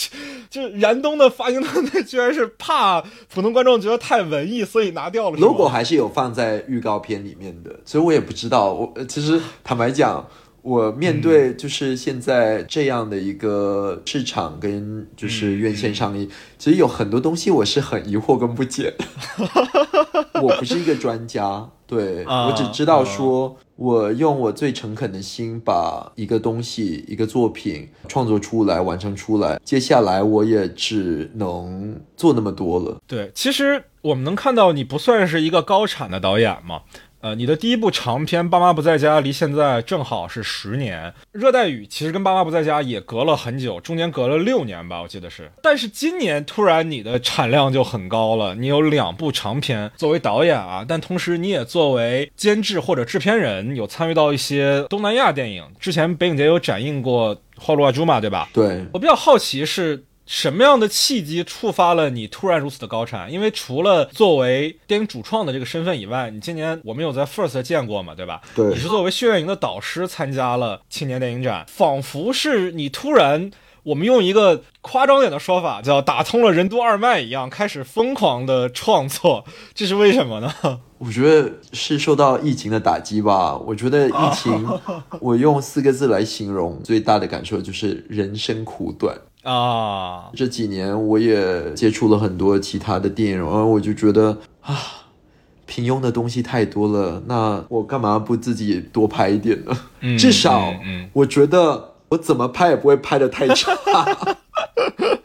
就是燃冬的发行团队居然是怕普通观众觉得太文艺，所以拿掉了。
logo 还是有放在预告片里面的，所以我也不知道。我其实坦白讲，我面对就是现在这样的一个市场跟就是院线上映，其实有很多东西我是很疑惑跟不解。<laughs> 我不是一个专家，对我只知道说。我用我最诚恳的心把一个东西、一个作品创作出来、完成出来。接下来我也只能做那么多了。
对，其实我们能看到你不算是一个高产的导演嘛。呃，你的第一部长片《爸妈不在家》离现在正好是十年，《热带雨》其实跟《爸妈不在家》也隔了很久，中间隔了六年吧，我记得是。但是今年突然你的产量就很高了，你有两部长片作为导演啊，但同时你也作为监制或者制片人，有参与到一些东南亚电影。之前北影节有展映过《花路阿朱》嘛，对吧？
对
我比较好奇是。什么样的契机触发了你突然如此的高产？因为除了作为电影主创的这个身份以外，你今年我们有在 First 见过嘛，对吧？
对，
你是作为训练营的导师参加了青年电影展，仿佛是你突然，我们用一个夸张点的说法，叫打通了任督二脉一样，开始疯狂的创作，这是为什么呢？
我觉得是受到疫情的打击吧。我觉得疫情，我用四个字来形容，最大的感受就是人生苦短。啊，这几年我也接触了很多其他的电影，然后我就觉得啊，平庸的东西太多了，那我干嘛不自己多拍一点呢？至少，我觉得我怎么拍也不会拍的太差。<laughs>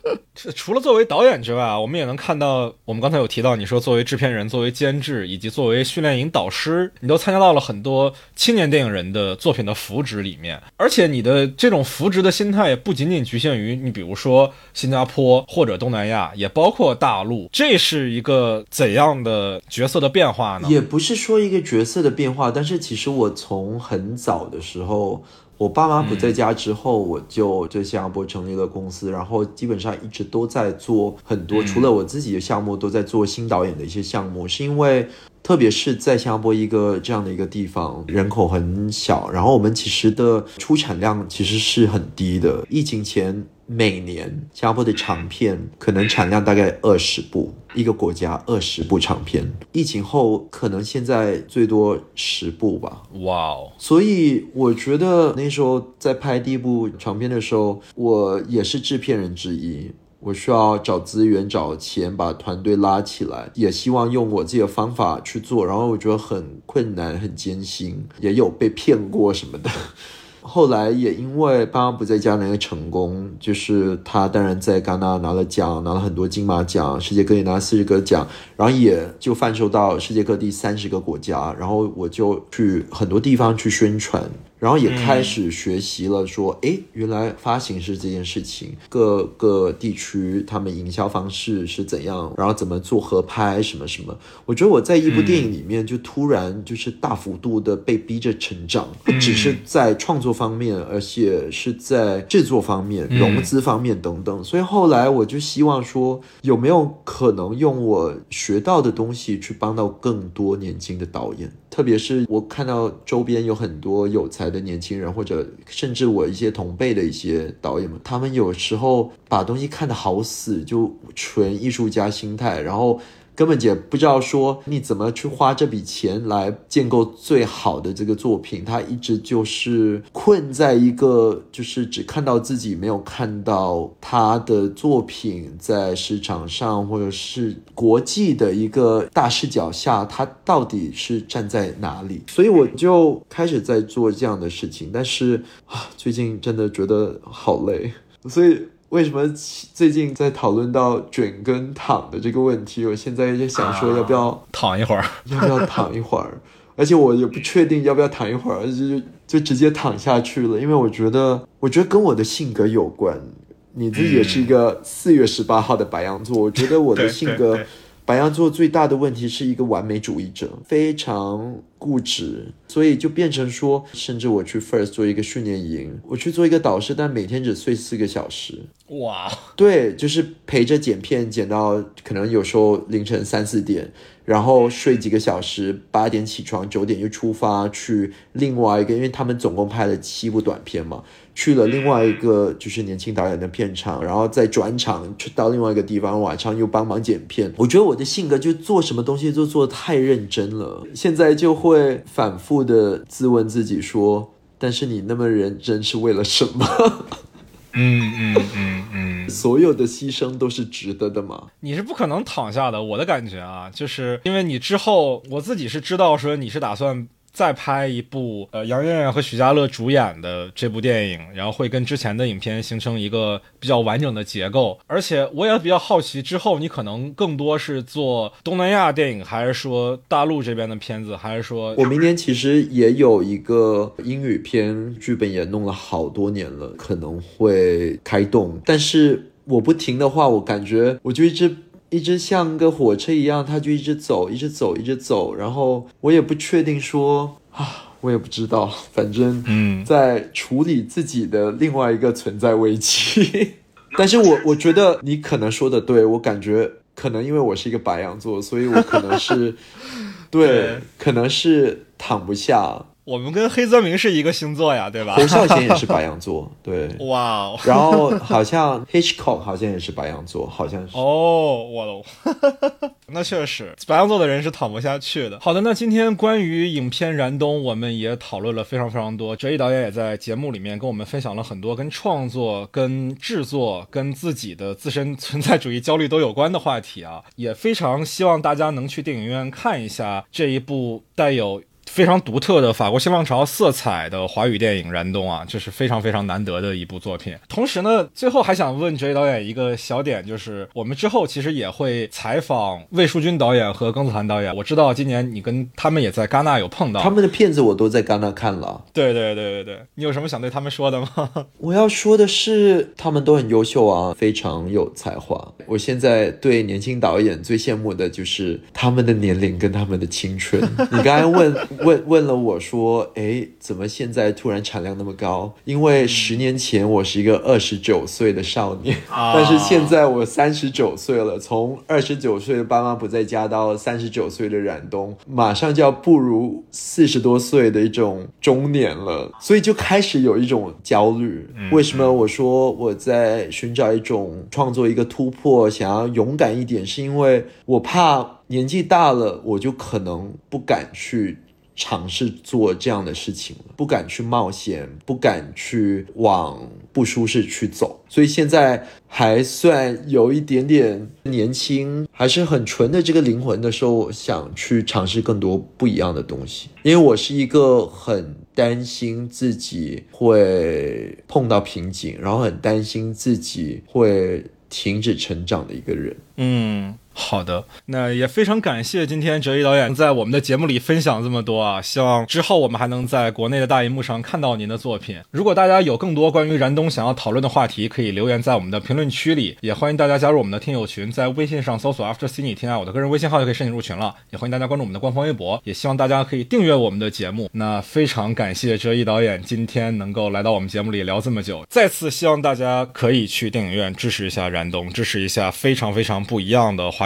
除了作为导演之外啊，我们也能看到，我们刚才有提到，你说作为制片人、作为监制以及作为训练营导师，你都参加到了很多青年电影人的作品的扶植里面。而且你的这种扶植的心态也不仅仅局限于你，比如说新加坡或者东南亚，也包括大陆。这是一个怎样的角色的变化呢？
也不是说一个角色的变化，但是其实我从很早的时候。我爸妈不在家之后，我就在新加坡成立了公司，然后基本上一直都在做很多，除了我自己的项目，都在做新导演的一些项目。是因为，特别是在新加坡一个这样的一个地方，人口很小，然后我们其实的出产量其实是很低的。疫情前。每年新加坡的长片可能产量大概二十部，一个国家二十部长片。疫情后可能现在最多十部吧。
哇哦！
所以我觉得那时候在拍第一部长片的时候，我也是制片人之一。我需要找资源、找钱，把团队拉起来，也希望用我自己的方法去做。然后我觉得很困难、很艰辛，也有被骗过什么的。<laughs> 后来也因为爸妈不在家，那个成功，就是他当然在戛纳拿了奖，拿了很多金马奖，世界各地拿四十个奖，然后也就贩售到世界各地三十个国家，然后我就去很多地方去宣传。然后也开始学习了，说，哎，原来发行是这件事情，各个地区他们营销方式是怎样，然后怎么做合拍什么什么。我觉得我在一部电影里面就突然就是大幅度的被逼着成长，不只是在创作方面，而且是在制作方面、融资方面等等。所以后来我就希望说，有没有可能用我学到的东西去帮到更多年轻的导演。特别是我看到周边有很多有才的年轻人，或者甚至我一些同辈的一些导演们，他们有时候把东西看得好死，就纯艺术家心态，然后。根本也不知道说你怎么去花这笔钱来建构最好的这个作品，他一直就是困在一个就是只看到自己，没有看到他的作品在市场上或者是国际的一个大视角下，他到底是站在哪里。所以我就开始在做这样的事情，但是啊，最近真的觉得好累，<laughs> 所以。为什么最近在讨论到卷跟躺的这个问题？我现在就想说，要不要
躺一会儿？<laughs>
要不要躺一会儿？而且我也不确定要不要躺一会儿，就就直接躺下去了。因为我觉得，我觉得跟我的性格有关。你自己也是一个四月十八号的白羊座，我觉得我的性格。白羊座最大的问题是一个完美主义者，非常固执，所以就变成说，甚至我去 First 做一个训练营，我去做一个导师，但每天只睡四个小时。
哇，
对，就是陪着剪片，剪到可能有时候凌晨三四点。然后睡几个小时，八点起床，九点又出发去另外一个，因为他们总共拍了七部短片嘛，去了另外一个就是年轻导演的片场，然后再转场去到另外一个地方，晚上又帮忙剪片。我觉得我的性格就做什么东西都做的太认真了，现在就会反复的自问自己说，但是你那么认真是为了什么？
嗯嗯嗯嗯，
所有的牺牲都是值得的吗？
你是不可能躺下的，我的感觉啊，就是因为你之后，我自己是知道说你是打算。再拍一部呃杨钰钰和许家乐主演的这部电影，然后会跟之前的影片形成一个比较完整的结构。而且我也比较好奇，之后你可能更多是做东南亚电影，还是说大陆这边的片子，还是说？
我明年其实也有一个英语片剧本，也弄了好多年了，可能会开动。但是我不停的话，我感觉我就一直。一直像个火车一样，它就一直走，一直走，一直走。然后我也不确定说啊，我也不知道，反正嗯，在处理自己的另外一个存在危机。<laughs> 但是我我觉得你可能说的对，我感觉可能因为我是一个白羊座，所以我可能是 <laughs> 对，可能是躺不下。
我们跟黑泽明是一个星座呀，对吧？
侯孝贤也是白羊座，<laughs> 对。
哇哦！
然后好像 Hitchcock 好像也是白羊座，好像是。
哦，我的，<laughs> 那确实，白羊座的人是躺不下去的。好的，那今天关于影片《燃冬》，我们也讨论了非常非常多。哲一导演也在节目里面跟我们分享了很多跟创作、跟制作、跟自己的自身存在主义焦虑都有关的话题啊，也非常希望大家能去电影院看一下这一部带有。非常独特的法国新浪潮色彩的华语电影《燃冬》啊，这是非常非常难得的一部作品。同时呢，最后还想问这位导演一个小点，就是我们之后其实也会采访魏淑君导演和庚子涵导演。我知道今年你跟他们也在戛纳有碰到，
他们的片子我都在戛纳看了。
对对对对对，你有什么想对他们说的吗？
我要说的是，他们都很优秀啊，非常有才华。我现在对年轻导演最羡慕的就是他们的年龄跟他们的青春。你刚才问。问问了我说：“哎，怎么现在突然产量那么高？因为十年前我是一个二十九岁的少年，但是现在我三十九岁了。从二十九岁的爸妈不在家到三十九岁的冉东，马上就要步入四十多岁的一种中年了，所以就开始有一种焦虑。为什么我说我在寻找一种创作一个突破，想要勇敢一点，是因为我怕年纪大了，我就可能不敢去。”尝试做这样的事情了，不敢去冒险，不敢去往不舒适去走，所以现在还算有一点点年轻，还是很纯的这个灵魂的时候，想去尝试更多不一样的东西。因为我是一个很担心自己会碰到瓶颈，然后很担心自己会停止成长的一个人。
嗯。好的，那也非常感谢今天哲一导演在我们的节目里分享这么多啊！希望之后我们还能在国内的大荧幕上看到您的作品。如果大家有更多关于燃冬想要讨论的话题，可以留言在我们的评论区里，也欢迎大家加入我们的听友群，在微信上搜索 After Cine 添加我的个人微信号就可以申请入群了。也欢迎大家关注我们的官方微博，也希望大家可以订阅我们的节目。那非常感谢哲一导演今天能够来到我们节目里聊这么久，再次希望大家可以去电影院支持一下燃冬，支持一下非常非常不一样的华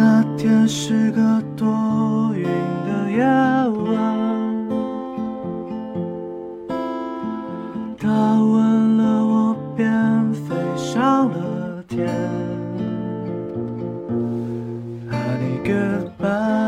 那
天是个多云的夜晚，它吻了我，便飞上了天。Oh.